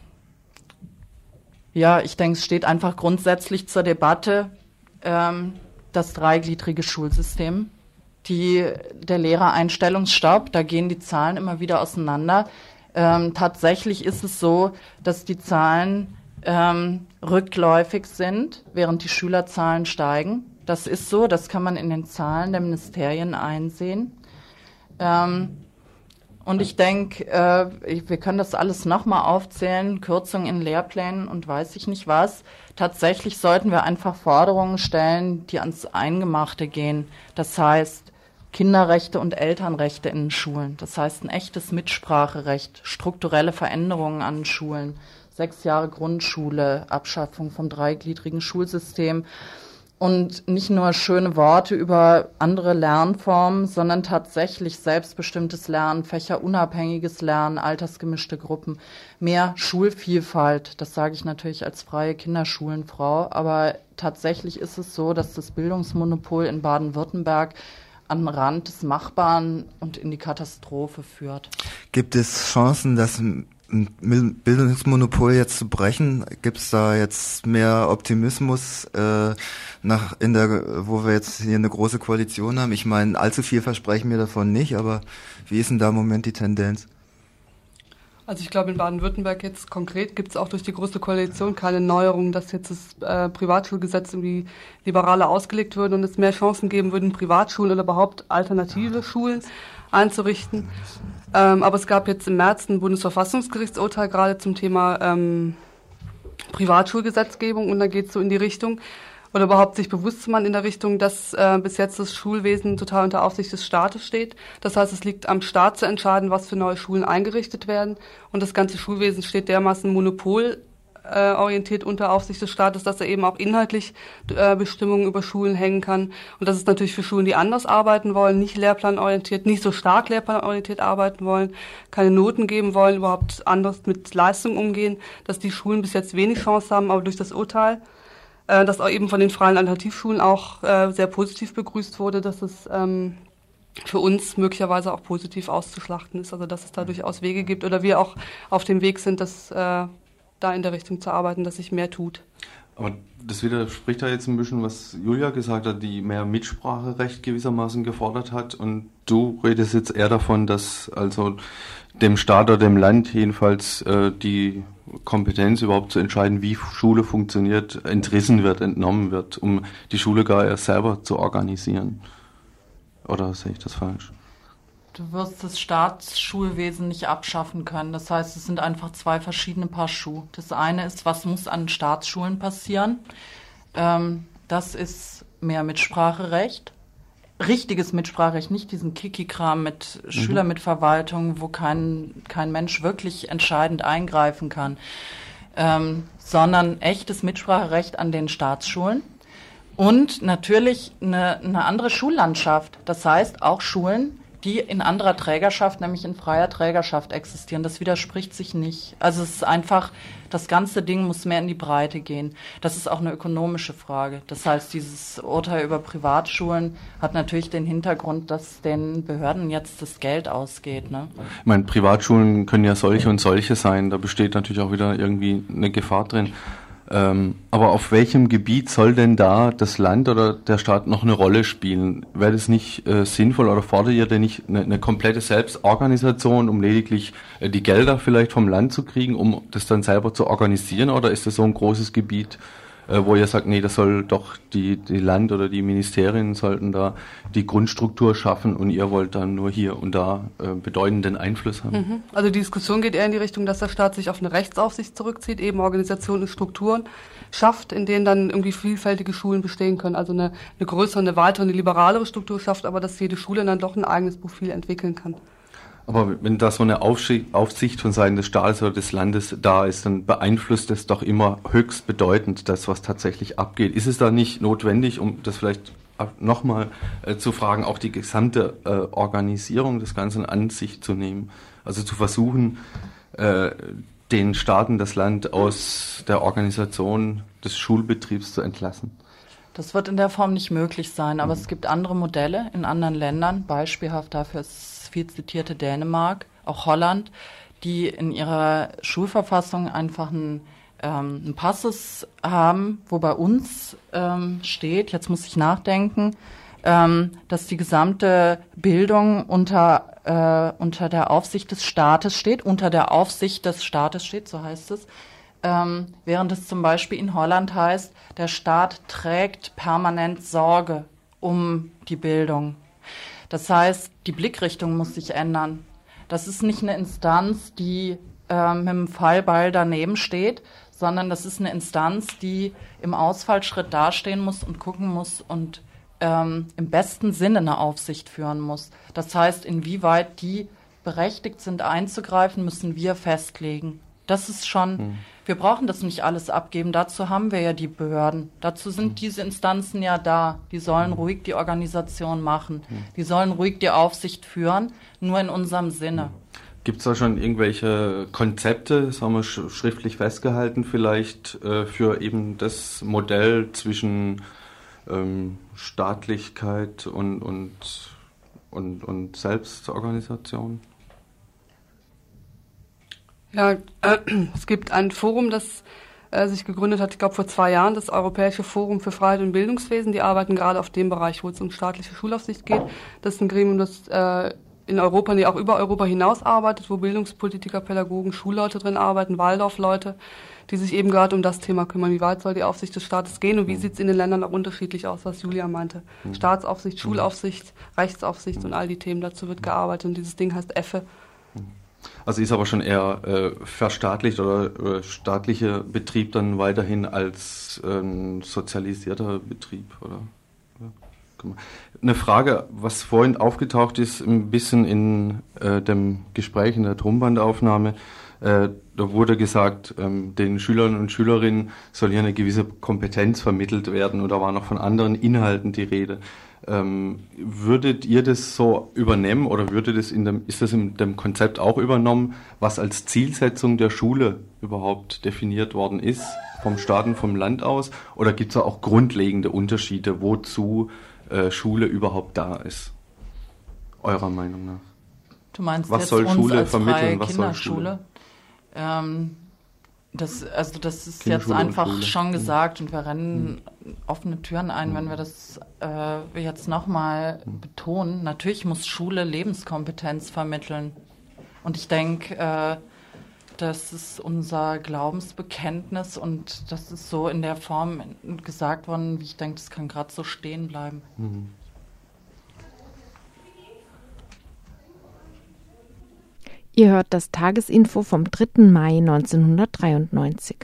ja, ich denke, es steht einfach grundsätzlich zur Debatte ähm, das dreigliedrige Schulsystem, die, der Lehrereinstellungsstab, da gehen die Zahlen immer wieder auseinander. Ähm, tatsächlich ist es so, dass die Zahlen ähm, rückläufig sind, während die Schülerzahlen steigen. Das ist so, das kann man in den Zahlen der Ministerien einsehen. Ähm, und ich denke, äh, wir können das alles nochmal aufzählen, Kürzungen in Lehrplänen und weiß ich nicht was. Tatsächlich sollten wir einfach Forderungen stellen, die ans Eingemachte gehen. Das heißt, Kinderrechte und Elternrechte in Schulen. Das heißt, ein echtes Mitspracherecht, strukturelle Veränderungen an Schulen sechs Jahre Grundschule, Abschaffung vom dreigliedrigen Schulsystem und nicht nur schöne Worte über andere Lernformen, sondern tatsächlich selbstbestimmtes Lernen, fächerunabhängiges Lernen, altersgemischte Gruppen, mehr Schulvielfalt. Das sage ich natürlich als freie Kinderschulenfrau, aber tatsächlich ist es so, dass das Bildungsmonopol in Baden-Württemberg an den Rand des Machbaren und in die Katastrophe führt. Gibt es Chancen, dass Bildungsmonopol jetzt zu brechen? Gibt es da jetzt mehr Optimismus äh, nach in der, wo wir jetzt hier eine große Koalition haben? Ich meine, allzu viel versprechen wir davon nicht, aber wie ist denn da im Moment die Tendenz? Also ich glaube, in Baden-Württemberg jetzt konkret gibt es auch durch die Große Koalition keine Neuerung, dass jetzt das äh, Privatschulgesetz irgendwie liberaler ausgelegt würde und es mehr Chancen geben würden, Privatschulen oder überhaupt alternative Schulen einzurichten. Ähm, aber es gab jetzt im März ein Bundesverfassungsgerichtsurteil gerade zum Thema ähm, Privatschulgesetzgebung und da geht es so in die Richtung, oder überhaupt sich bewusst zu machen in der Richtung, dass äh, bis jetzt das Schulwesen total unter Aufsicht des Staates steht. Das heißt, es liegt am Staat zu entscheiden, was für neue Schulen eingerichtet werden. Und das ganze Schulwesen steht dermaßen monopolorientiert äh, orientiert unter Aufsicht des Staates, dass er eben auch inhaltlich äh, Bestimmungen über Schulen hängen kann. Und das ist natürlich für Schulen, die anders arbeiten wollen, nicht lehrplanorientiert, nicht so stark lehrplanorientiert arbeiten wollen, keine Noten geben wollen, überhaupt anders mit Leistung umgehen, dass die Schulen bis jetzt wenig Chance haben, aber durch das Urteil äh, das auch eben von den freien Alternativschulen auch äh, sehr positiv begrüßt wurde, dass es ähm, für uns möglicherweise auch positiv auszuschlachten ist, also dass es da durchaus Wege gibt oder wir auch auf dem Weg sind, dass äh, da in der Richtung zu arbeiten, dass sich mehr tut. Aber das widerspricht ja jetzt ein bisschen, was Julia gesagt hat, die mehr Mitspracherecht gewissermaßen gefordert hat. Und du redest jetzt eher davon, dass also dem Staat oder dem Land jedenfalls äh, die Kompetenz überhaupt zu entscheiden, wie Schule funktioniert, entrissen wird, entnommen wird, um die Schule gar erst selber zu organisieren. Oder sehe ich das falsch? Du wirst das Staatsschulwesen nicht abschaffen können. Das heißt, es sind einfach zwei verschiedene Paar Schuhe. Das eine ist, was muss an Staatsschulen passieren? Ähm, das ist mehr Mitspracherecht richtiges Mitspracherecht, nicht diesen Kiki-Kram mit mhm. Schülermitverwaltung, wo kein, kein Mensch wirklich entscheidend eingreifen kann, ähm, sondern echtes Mitspracherecht an den Staatsschulen. Und natürlich eine, eine andere Schullandschaft. Das heißt, auch Schulen, die in anderer Trägerschaft, nämlich in freier Trägerschaft existieren. Das widerspricht sich nicht. Also es ist einfach, das ganze Ding muss mehr in die Breite gehen. Das ist auch eine ökonomische Frage. Das heißt, dieses Urteil über Privatschulen hat natürlich den Hintergrund, dass den Behörden jetzt das Geld ausgeht. Ne? Ich meine, Privatschulen können ja solche und solche sein. Da besteht natürlich auch wieder irgendwie eine Gefahr drin. Ähm, aber auf welchem Gebiet soll denn da das Land oder der Staat noch eine Rolle spielen? Wäre das nicht äh, sinnvoll oder fordert ihr denn nicht eine, eine komplette Selbstorganisation, um lediglich äh, die Gelder vielleicht vom Land zu kriegen, um das dann selber zu organisieren? Oder ist das so ein großes Gebiet, wo ihr sagt, nee, das soll doch die, die Land oder die Ministerien sollten da die Grundstruktur schaffen und ihr wollt dann nur hier und da äh, bedeutenden Einfluss haben. Mhm. Also die Diskussion geht eher in die Richtung, dass der Staat sich auf eine Rechtsaufsicht zurückzieht, eben Organisationen und Strukturen schafft, in denen dann irgendwie vielfältige Schulen bestehen können. Also eine, eine größere, eine weitere, eine liberalere Struktur schafft, aber dass jede Schule dann doch ein eigenes Profil entwickeln kann. Aber wenn da so eine Aufsicht von Seiten des Staates oder des Landes da ist, dann beeinflusst das doch immer höchst bedeutend das, was tatsächlich abgeht. Ist es da nicht notwendig, um das vielleicht nochmal äh, zu fragen, auch die gesamte äh, Organisierung des Ganzen an sich zu nehmen? Also zu versuchen, äh, den Staaten das Land aus der Organisation des Schulbetriebs zu entlassen? Das wird in der Form nicht möglich sein, aber mhm. es gibt andere Modelle in anderen Ländern. Beispielhaft dafür ist viel zitierte Dänemark, auch Holland, die in ihrer Schulverfassung einfach einen, ähm, einen Passus haben, wo bei uns ähm, steht, jetzt muss ich nachdenken, ähm, dass die gesamte Bildung unter, äh, unter der Aufsicht des Staates steht, unter der Aufsicht des Staates steht, so heißt es. Ähm, während es zum Beispiel in Holland heißt, der Staat trägt permanent Sorge um die Bildung das heißt, die Blickrichtung muss sich ändern. Das ist nicht eine Instanz, die äh, mit dem Fallball daneben steht, sondern das ist eine Instanz, die im Ausfallschritt dastehen muss und gucken muss und ähm, im besten Sinne eine Aufsicht führen muss. Das heißt, inwieweit die berechtigt sind einzugreifen, müssen wir festlegen. Das ist schon, hm. wir brauchen das nicht alles abgeben. Dazu haben wir ja die Behörden. Dazu sind hm. diese Instanzen ja da. Die sollen hm. ruhig die Organisation machen. Hm. Die sollen ruhig die Aufsicht führen, nur in unserem Sinne. Hm. Gibt es da schon irgendwelche Konzepte, das haben wir sch schriftlich festgehalten, vielleicht äh, für eben das Modell zwischen ähm, Staatlichkeit und, und, und, und Selbstorganisation? Ja, äh, es gibt ein Forum, das äh, sich gegründet hat, ich glaube vor zwei Jahren, das Europäische Forum für Freiheit und Bildungswesen. Die arbeiten gerade auf dem Bereich, wo es um staatliche Schulaufsicht geht. Das ist ein Gremium, das äh, in Europa, nee, auch über Europa hinaus arbeitet, wo Bildungspolitiker, Pädagogen, Schulleute drin arbeiten, Waldorfleute, die sich eben gerade um das Thema kümmern. Wie weit soll die Aufsicht des Staates gehen und wie sieht es in den Ländern auch unterschiedlich aus, was Julia meinte. Mhm. Staatsaufsicht, Schulaufsicht, Rechtsaufsicht und all die Themen dazu wird gearbeitet. Und dieses Ding heißt EFFE. Also ist aber schon eher äh, verstaatlicht oder äh, staatlicher Betrieb dann weiterhin als äh, sozialisierter Betrieb, oder? Eine Frage, was vorhin aufgetaucht ist, ein bisschen in äh, dem Gespräch, in der Tonbandaufnahme, da wurde gesagt, ähm, den Schülern und Schülerinnen soll hier eine gewisse Kompetenz vermittelt werden oder war noch von anderen Inhalten die Rede. Ähm, würdet ihr das so übernehmen oder würde das in dem, ist das in dem Konzept auch übernommen, was als Zielsetzung der Schule überhaupt definiert worden ist, vom Staat und vom Land aus? Oder gibt es da auch grundlegende Unterschiede, wozu äh, Schule überhaupt da ist? Eurer Meinung nach? Du meinst was soll Schule vermitteln? Was soll? Schule? Ähm, das, also das ist jetzt Kinderschule und einfach schon Mhm. gesagt und wir rennen offene Türen ein, wenn wir das äh, jetzt nochmal betonen. Natürlich muss Schule Lebenskompetenz vermitteln. Und ich denke, äh, das ist unser Glaubensbekenntnis und das ist so in der Form gesagt worden, wie ich denke, das kann gerade so stehen bleiben. Ihr hört das Tagesinfo vom 3. Mai 1993.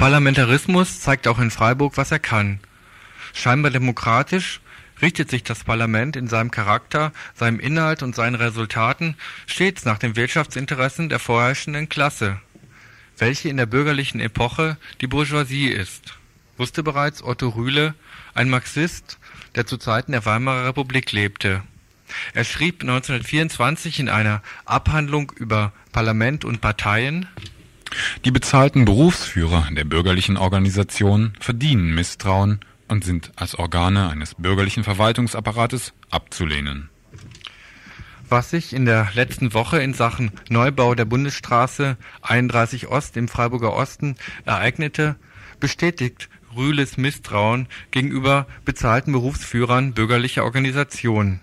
Parlamentarismus zeigt auch in Freiburg, was er kann. Scheinbar demokratisch richtet sich das Parlament in seinem Charakter, seinem Inhalt und seinen Resultaten stets nach den Wirtschaftsinteressen der vorherrschenden Klasse, welche in der bürgerlichen Epoche die Bourgeoisie ist, wusste bereits Otto Rühle, ein Marxist, der zu Zeiten der Weimarer Republik lebte. Er schrieb 1924 in einer Abhandlung über Parlament und Parteien, Die bezahlten Berufsführer der bürgerlichen Organisationen verdienen Misstrauen und sind als Organe eines bürgerlichen Verwaltungsapparates abzulehnen. Was sich in der letzten Woche in Sachen Neubau der Bundesstraße 31 Ost im Freiburger Osten ereignete, bestätigt Rühles Misstrauen gegenüber bezahlten Berufsführern bürgerlicher Organisationen.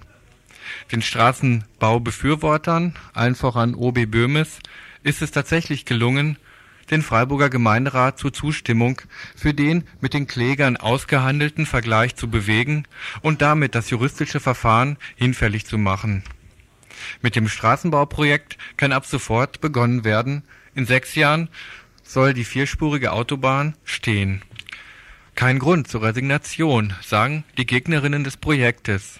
Den Straßenbaubefürwortern, allen voran OB Böhmes, ist es tatsächlich gelungen, den Freiburger Gemeinderat zur Zustimmung für den mit den Klägern ausgehandelten Vergleich zu bewegen und damit das juristische Verfahren hinfällig zu machen. Mit dem Straßenbauprojekt kann ab sofort begonnen werden. In sechs Jahren soll die vierspurige Autobahn stehen. Kein Grund zur Resignation, sagen die Gegnerinnen des Projektes.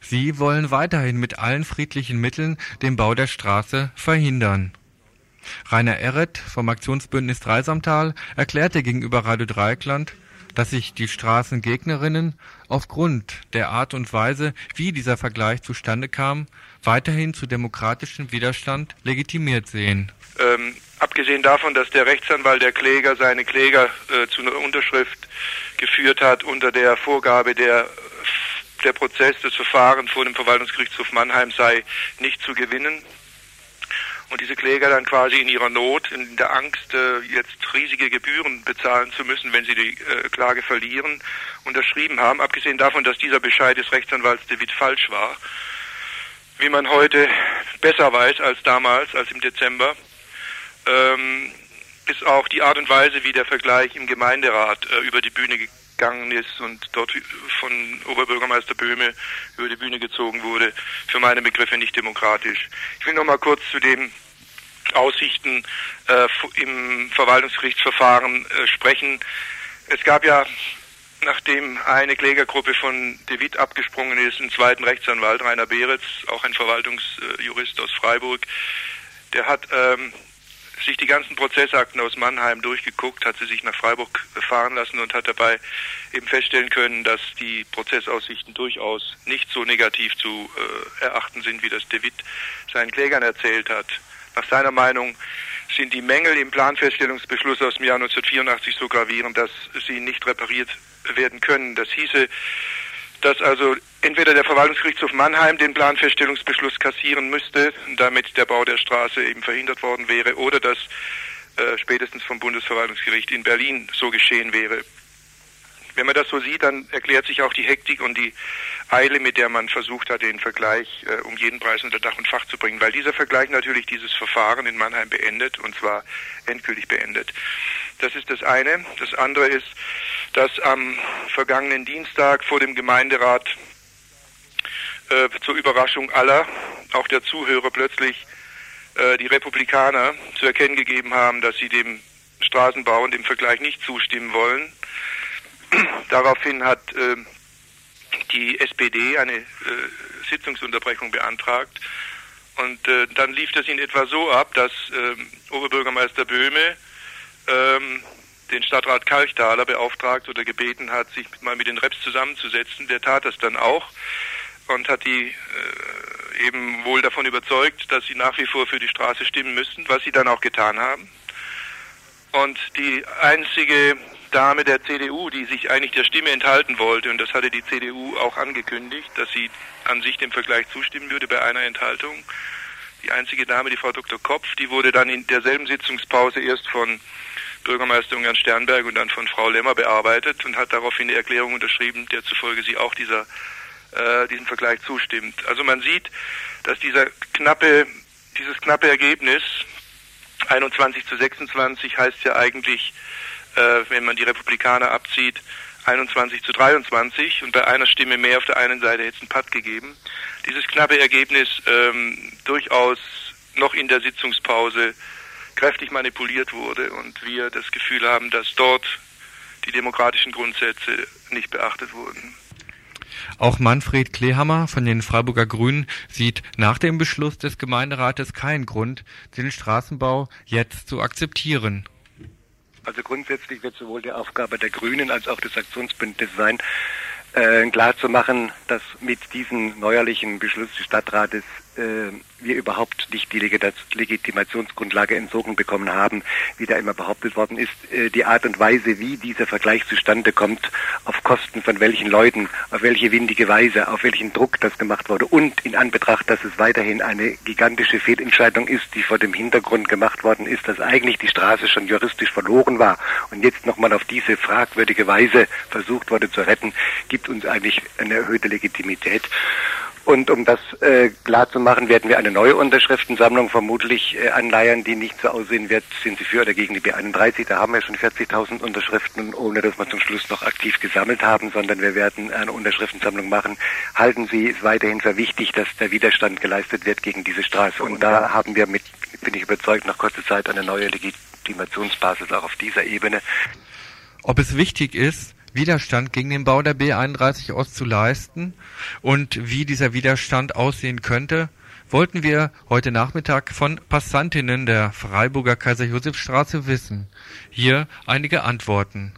Sie wollen weiterhin mit allen friedlichen Mitteln den Bau der Straße verhindern. Rainer Erret vom Aktionsbündnis Dreisamtal erklärte gegenüber Radio Dreieckland, dass sich die Straßengegnerinnen aufgrund der Art und Weise, wie dieser Vergleich zustande kam, weiterhin zu demokratischem Widerstand legitimiert sehen. Ähm, abgesehen davon, dass der Rechtsanwalt der Kläger seine Kläger äh, zu einer Unterschrift geführt hat unter der Vorgabe, der, der Prozess, das Verfahren vor dem Verwaltungsgerichtshof Mannheim sei nicht zu gewinnen. Und diese Kläger dann quasi in ihrer Not, in der Angst, äh, jetzt riesige Gebühren bezahlen zu müssen, wenn sie die äh, Klage verlieren, unterschrieben haben. Abgesehen davon, dass dieser Bescheid des Rechtsanwalts David falsch war, wie man heute besser weiß als damals, als im Dezember, ähm, ist auch die Art und Weise, wie der Vergleich im Gemeinderat äh, über die Bühne gegangen ist und dort von Oberbürgermeister Böhme über die Bühne gezogen wurde, für meine Begriffe nicht demokratisch. Ich will noch mal kurz zu den Aussichten äh, im Verwaltungsgerichtsverfahren äh, sprechen. Es gab ja, nachdem eine Klägergruppe von De Witt abgesprungen ist, einen zweiten Rechtsanwalt, Rainer Beretz, auch ein Verwaltungsjurist aus Freiburg, der hat ähm, sich die ganzen Prozessakten aus Mannheim durchgeguckt, hat sie sich nach Freiburg fahren lassen und hat dabei eben feststellen können, dass die Prozessaussichten durchaus nicht so negativ zu äh, erachten sind, wie das De Witt seinen Klägern erzählt hat. Nach seiner Meinung sind die Mängel im Planfeststellungsbeschluss aus dem Jahr 1984 so gravierend, dass sie nicht repariert werden können. Das hieße, dass also entweder der Verwaltungsgerichtshof Mannheim den Planfeststellungsbeschluss kassieren müsste, damit der Bau der Straße eben verhindert worden wäre, oder dass äh, spätestens vom Bundesverwaltungsgericht in Berlin so geschehen wäre. Wenn man das so sieht, dann erklärt sich auch die Hektik und die Eile, mit der man versucht hat, den Vergleich äh, um jeden Preis unter Dach und Fach zu bringen, weil dieser Vergleich natürlich dieses Verfahren in Mannheim beendet und zwar endgültig beendet. Das ist das eine. Das andere ist, dass am vergangenen Dienstag vor dem Gemeinderat äh, zur Überraschung aller, auch der Zuhörer, plötzlich äh, die Republikaner zu erkennen gegeben haben, dass sie dem Straßenbau und dem Vergleich nicht zustimmen wollen. [CLEARS THROAT] Daraufhin hat äh, die SPD eine äh, Sitzungsunterbrechung beantragt. Und äh, dann lief das in etwa so ab, dass äh, Oberbürgermeister Böhme ähm, den Stadtrat Kalchthaler beauftragt oder gebeten hat, sich mal mit den Reps zusammenzusetzen. Der tat das dann auch und hat die äh, eben wohl davon überzeugt, dass sie nach wie vor für die Straße stimmen müssten, was sie dann auch getan haben. Und die einzige Dame der CDU, die sich eigentlich der Stimme enthalten wollte, und das hatte die CDU auch angekündigt, dass sie an sich dem Vergleich zustimmen würde bei einer Enthaltung. Die einzige Dame, die Frau Dr. Kopf, die wurde dann in derselben Sitzungspause erst von Bürgermeister Ungarn Sternberg und dann von Frau Lemmer bearbeitet und hat daraufhin eine Erklärung unterschrieben, der zufolge sie auch dieser, äh, diesem Vergleich zustimmt. Also man sieht, dass dieser knappe, dieses knappe Ergebnis 21 zu 26 heißt ja eigentlich äh, wenn man die Republikaner abzieht, 21 zu 23 und bei einer Stimme mehr auf der einen Seite hätte es einen Patt gegeben. Dieses knappe Ergebnis ähm, durchaus noch in der Sitzungspause kräftig manipuliert wurde und wir das Gefühl haben, dass dort die demokratischen Grundsätze nicht beachtet wurden. Auch Manfred Klehammer von den Freiburger Grünen sieht nach dem Beschluss des Gemeinderates keinen Grund, den Straßenbau jetzt zu akzeptieren. Also grundsätzlich wird sowohl die Aufgabe der Grünen als auch des Aktionsbündnisses sein, äh, klar dass mit diesem neuerlichen Beschluss des Stadtrates äh, wir überhaupt nicht die Legitimationsgrundlage entzogen bekommen haben, wie da immer behauptet worden ist. Äh, die Art und Weise, wie dieser Vergleich zustande kommt, auf Kosten von welchen Leuten, auf welche windige Weise, auf welchen Druck das gemacht wurde und in Anbetracht, dass es weiterhin eine gigantische Fehlentscheidung ist, die vor dem Hintergrund gemacht worden ist, dass eigentlich die Straße schon juristisch verloren war und jetzt nochmal auf diese fragwürdige Weise versucht wurde zu retten, gibt uns eigentlich eine erhöhte Legitimität. Und um das äh, klar zu machen, werden wir eine neue Unterschriftensammlung vermutlich äh, anleiern, die nicht so aussehen wird, sind Sie für oder gegen die B31. Da haben wir schon 40.000 Unterschriften, ohne dass wir zum Schluss noch aktiv gesammelt haben, sondern wir werden eine Unterschriftensammlung machen. Halten Sie es weiterhin für wichtig, dass der Widerstand geleistet wird gegen diese Straße. Und da haben wir mit, bin ich überzeugt, nach kurzer Zeit eine neue Legitimationsbasis auch auf dieser Ebene. Ob es wichtig ist, Widerstand gegen den Bau der B31 Ost zu leisten und wie dieser Widerstand aussehen könnte, wollten wir heute Nachmittag von Passantinnen der Freiburger Kaiser-Josef-Straße wissen. Hier einige Antworten.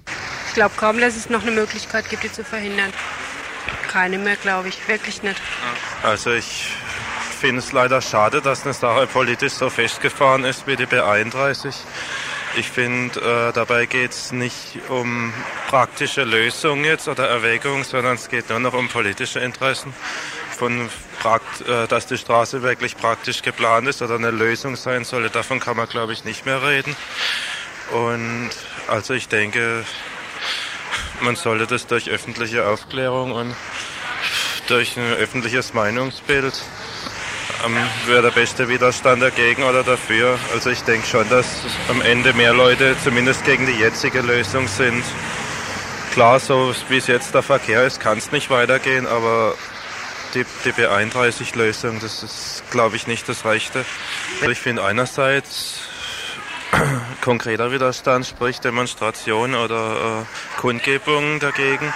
Ich glaube kaum, dass es noch eine Möglichkeit gibt, die zu verhindern. Keine mehr, glaube ich. Wirklich nicht. Also ich finde es leider schade, dass eine Sache politisch so festgefahren ist wie die B31. Ich finde, äh, dabei geht es nicht um praktische Lösungen jetzt oder Erwägungen, sondern es geht nur noch um politische Interessen. Von Prakt, äh, dass die Straße wirklich praktisch geplant ist oder eine Lösung sein solle, davon kann man, glaube ich, nicht mehr reden. Und also ich denke, man sollte das durch öffentliche Aufklärung und durch ein öffentliches Meinungsbild ähm, wäre der beste Widerstand dagegen oder dafür. Also ich denke schon, dass am Ende mehr Leute zumindest gegen die jetzige Lösung sind. Klar, so wie es jetzt der Verkehr ist, kann es nicht weitergehen, aber die, die B31-Lösung, das ist, glaube ich, nicht das Rechte. Ich finde einerseits [CLEARS THROAT] konkreter Widerstand, sprich Demonstration oder äh, Kundgebungen dagegen,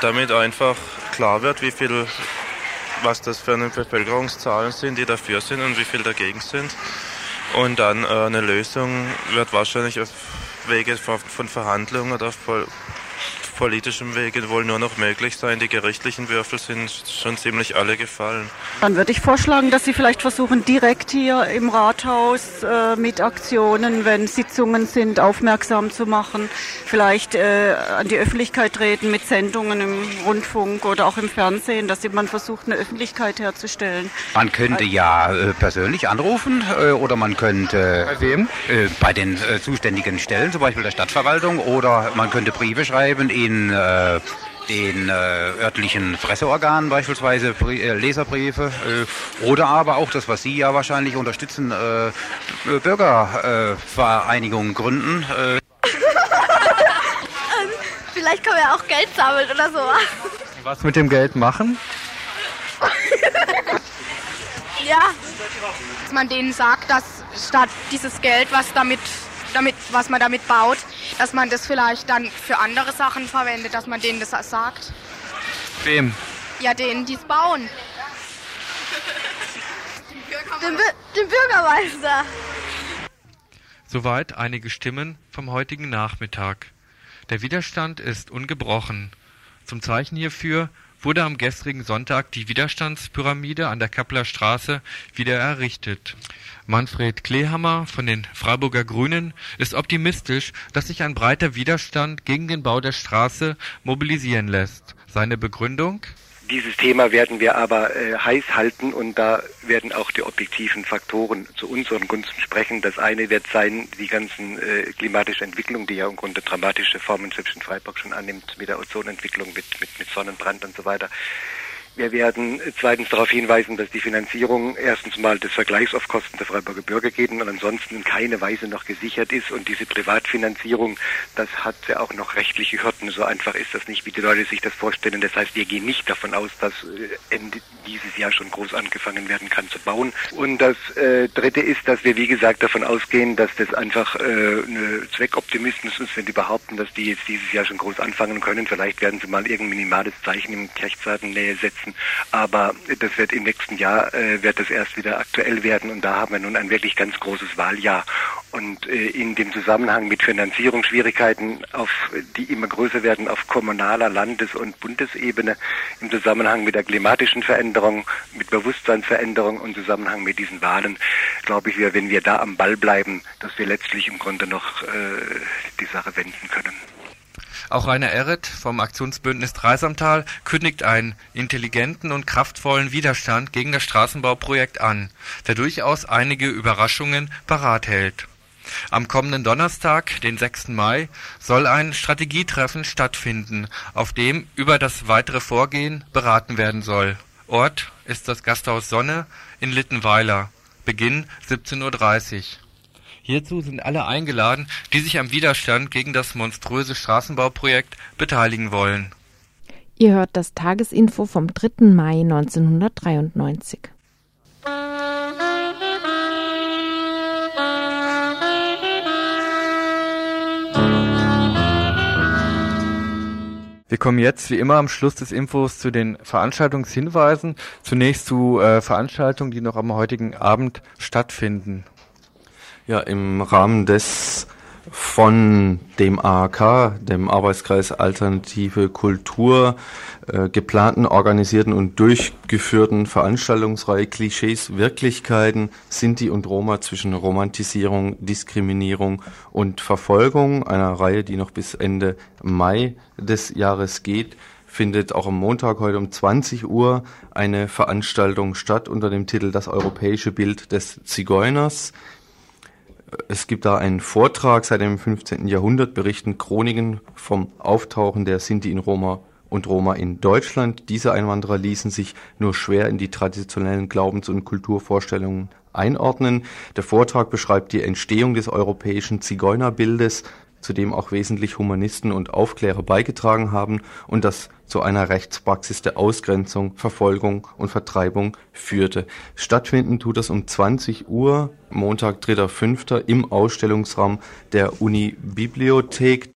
damit einfach klar wird, wie viel was das für eine Bevölkerungszahlen sind, die dafür sind und wie viel dagegen sind. Und dann äh, eine Lösung wird wahrscheinlich auf Wege von, Verhandlungen oder voll, politischem Wege wohl nur noch möglich sein. Die gerichtlichen Würfel sind schon ziemlich alle gefallen. Dann würde ich vorschlagen, dass Sie vielleicht versuchen, direkt hier im Rathaus äh, mit Aktionen, wenn Sitzungen sind, aufmerksam zu machen. Vielleicht äh, an die Öffentlichkeit treten mit Sendungen im Rundfunk oder auch im Fernsehen, dass man versucht, eine Öffentlichkeit herzustellen. Man könnte ja äh, persönlich anrufen äh, oder man könnte. Bei wem? Äh, bei den äh, zuständigen Stellen, zum Beispiel der Stadtverwaltung, oder man könnte Briefe schreiben in äh, den äh, örtlichen Presseorganen beispielsweise Brie äh, Leserbriefe äh, oder aber auch das, was Sie ja wahrscheinlich unterstützen, äh, Bürgervereinigungen gründen. Äh. Vielleicht können wir auch Geld sammeln oder so. Was mit dem Geld machen? ja, dass man denen sagt, dass statt dieses Geld, was damit, damit, was man damit baut, dass man das vielleicht dann für andere Sachen verwendet, dass man denen das sagt. Wem? Ja, denen, die es bauen. Den, Bu den Bürgermeister. Soweit einige Stimmen vom heutigen Nachmittag. Der Widerstand ist ungebrochen. Zum Zeichen hierfür wurde am gestrigen Sonntag die Widerstandspyramide an der Kappeler Straße wieder errichtet. Manfred Klehammer von den Freiburger Grünen ist optimistisch, dass sich ein breiter Widerstand gegen den Bau der Straße mobilisieren lässt. Seine Begründung? Dieses Thema werden wir aber äh, heiß halten und da werden auch die objektiven Faktoren zu unseren Gunsten sprechen. Das eine wird sein, die ganzen äh, klimatische Entwicklung, die ja im Grunde dramatische Formen selbst in Freiburg schon annimmt, mit der Ozonentwicklung, mit, mit, mit Sonnenbrand und so weiter. Wir werden zweitens darauf hinweisen, dass die Finanzierung erstens mal des Vergleichs auf Kosten der Freiburger Bürger geht und ansonsten in keiner Weise noch gesichert ist. Und diese Privatfinanzierung, das hat ja auch noch rechtliche Hürden. So einfach ist das nicht, wie die Leute sich das vorstellen. Das heißt, wir gehen nicht davon aus, dass äh, Ende dieses Jahr schon groß angefangen werden kann zu bauen. Und das äh, Dritte ist, dass wir, wie gesagt, davon ausgehen, dass das einfach äh, eine Zweckoptimismus ist, wenn die behaupten, dass die jetzt dieses Jahr schon groß anfangen können. Vielleicht werden sie mal irgendein minimales Zeichen im Kirchzeitennähe setzen setzen. Aber das wird im nächsten Jahr, äh, wird das erst wieder aktuell werden und da haben wir nun ein wirklich ganz großes Wahljahr. Und äh, in dem Zusammenhang mit Finanzierungsschwierigkeiten, auf, die immer größer werden auf kommunaler, Landes- und Bundesebene, im Zusammenhang mit der klimatischen Veränderung, mit Bewusstseinsveränderung und Zusammenhang mit diesen Wahlen, glaube ich, wenn wir da am Ball bleiben, dass wir letztlich im Grunde noch äh, die Sache wenden können. Auch Rainer Erret vom Aktionsbündnis Dreisamtal kündigt einen intelligenten und kraftvollen Widerstand gegen das Straßenbauprojekt an, der durchaus einige Überraschungen parat hält. Am kommenden Donnerstag, den 6. Mai, soll ein Strategietreffen stattfinden, auf dem über das weitere Vorgehen beraten werden soll. Ort ist das Gasthaus Sonne in Littenweiler. Beginn 17.30 Uhr. Hierzu sind alle eingeladen, die sich am Widerstand gegen das monströse Straßenbauprojekt beteiligen wollen. Ihr hört das Tagesinfo vom 3. Mai 1993. Wir kommen jetzt wie immer am Schluss des Infos zu den Veranstaltungshinweisen. Zunächst zu äh, Veranstaltungen, die noch am heutigen Abend stattfinden. Ja, im Rahmen des von dem AHK, dem Arbeitskreis Alternative Kultur, äh, geplanten, organisierten und durchgeführten Veranstaltungsreihe Klischees, Wirklichkeiten, Sinti und Roma zwischen Romantisierung, Diskriminierung und Verfolgung, einer Reihe, die noch bis Ende Mai des Jahres geht, findet auch am Montag heute um 20 Uhr eine Veranstaltung statt unter dem Titel Das europäische Bild des Zigeuners. Es gibt da einen Vortrag seit dem 15. Jahrhundert, berichten Chroniken vom Auftauchen der Sinti in Roma und Roma in Deutschland. Diese Einwanderer ließen sich nur schwer in die traditionellen Glaubens- und Kulturvorstellungen einordnen. Der Vortrag beschreibt die Entstehung des europäischen Zigeunerbildes, zu dem auch wesentlich Humanisten und Aufklärer beigetragen haben und das zu einer Rechtspraxis der Ausgrenzung, Verfolgung und Vertreibung führte. Stattfinden tut das um 20 Uhr, Montag, 3.5. im Ausstellungsraum der Uni-Bibliothek.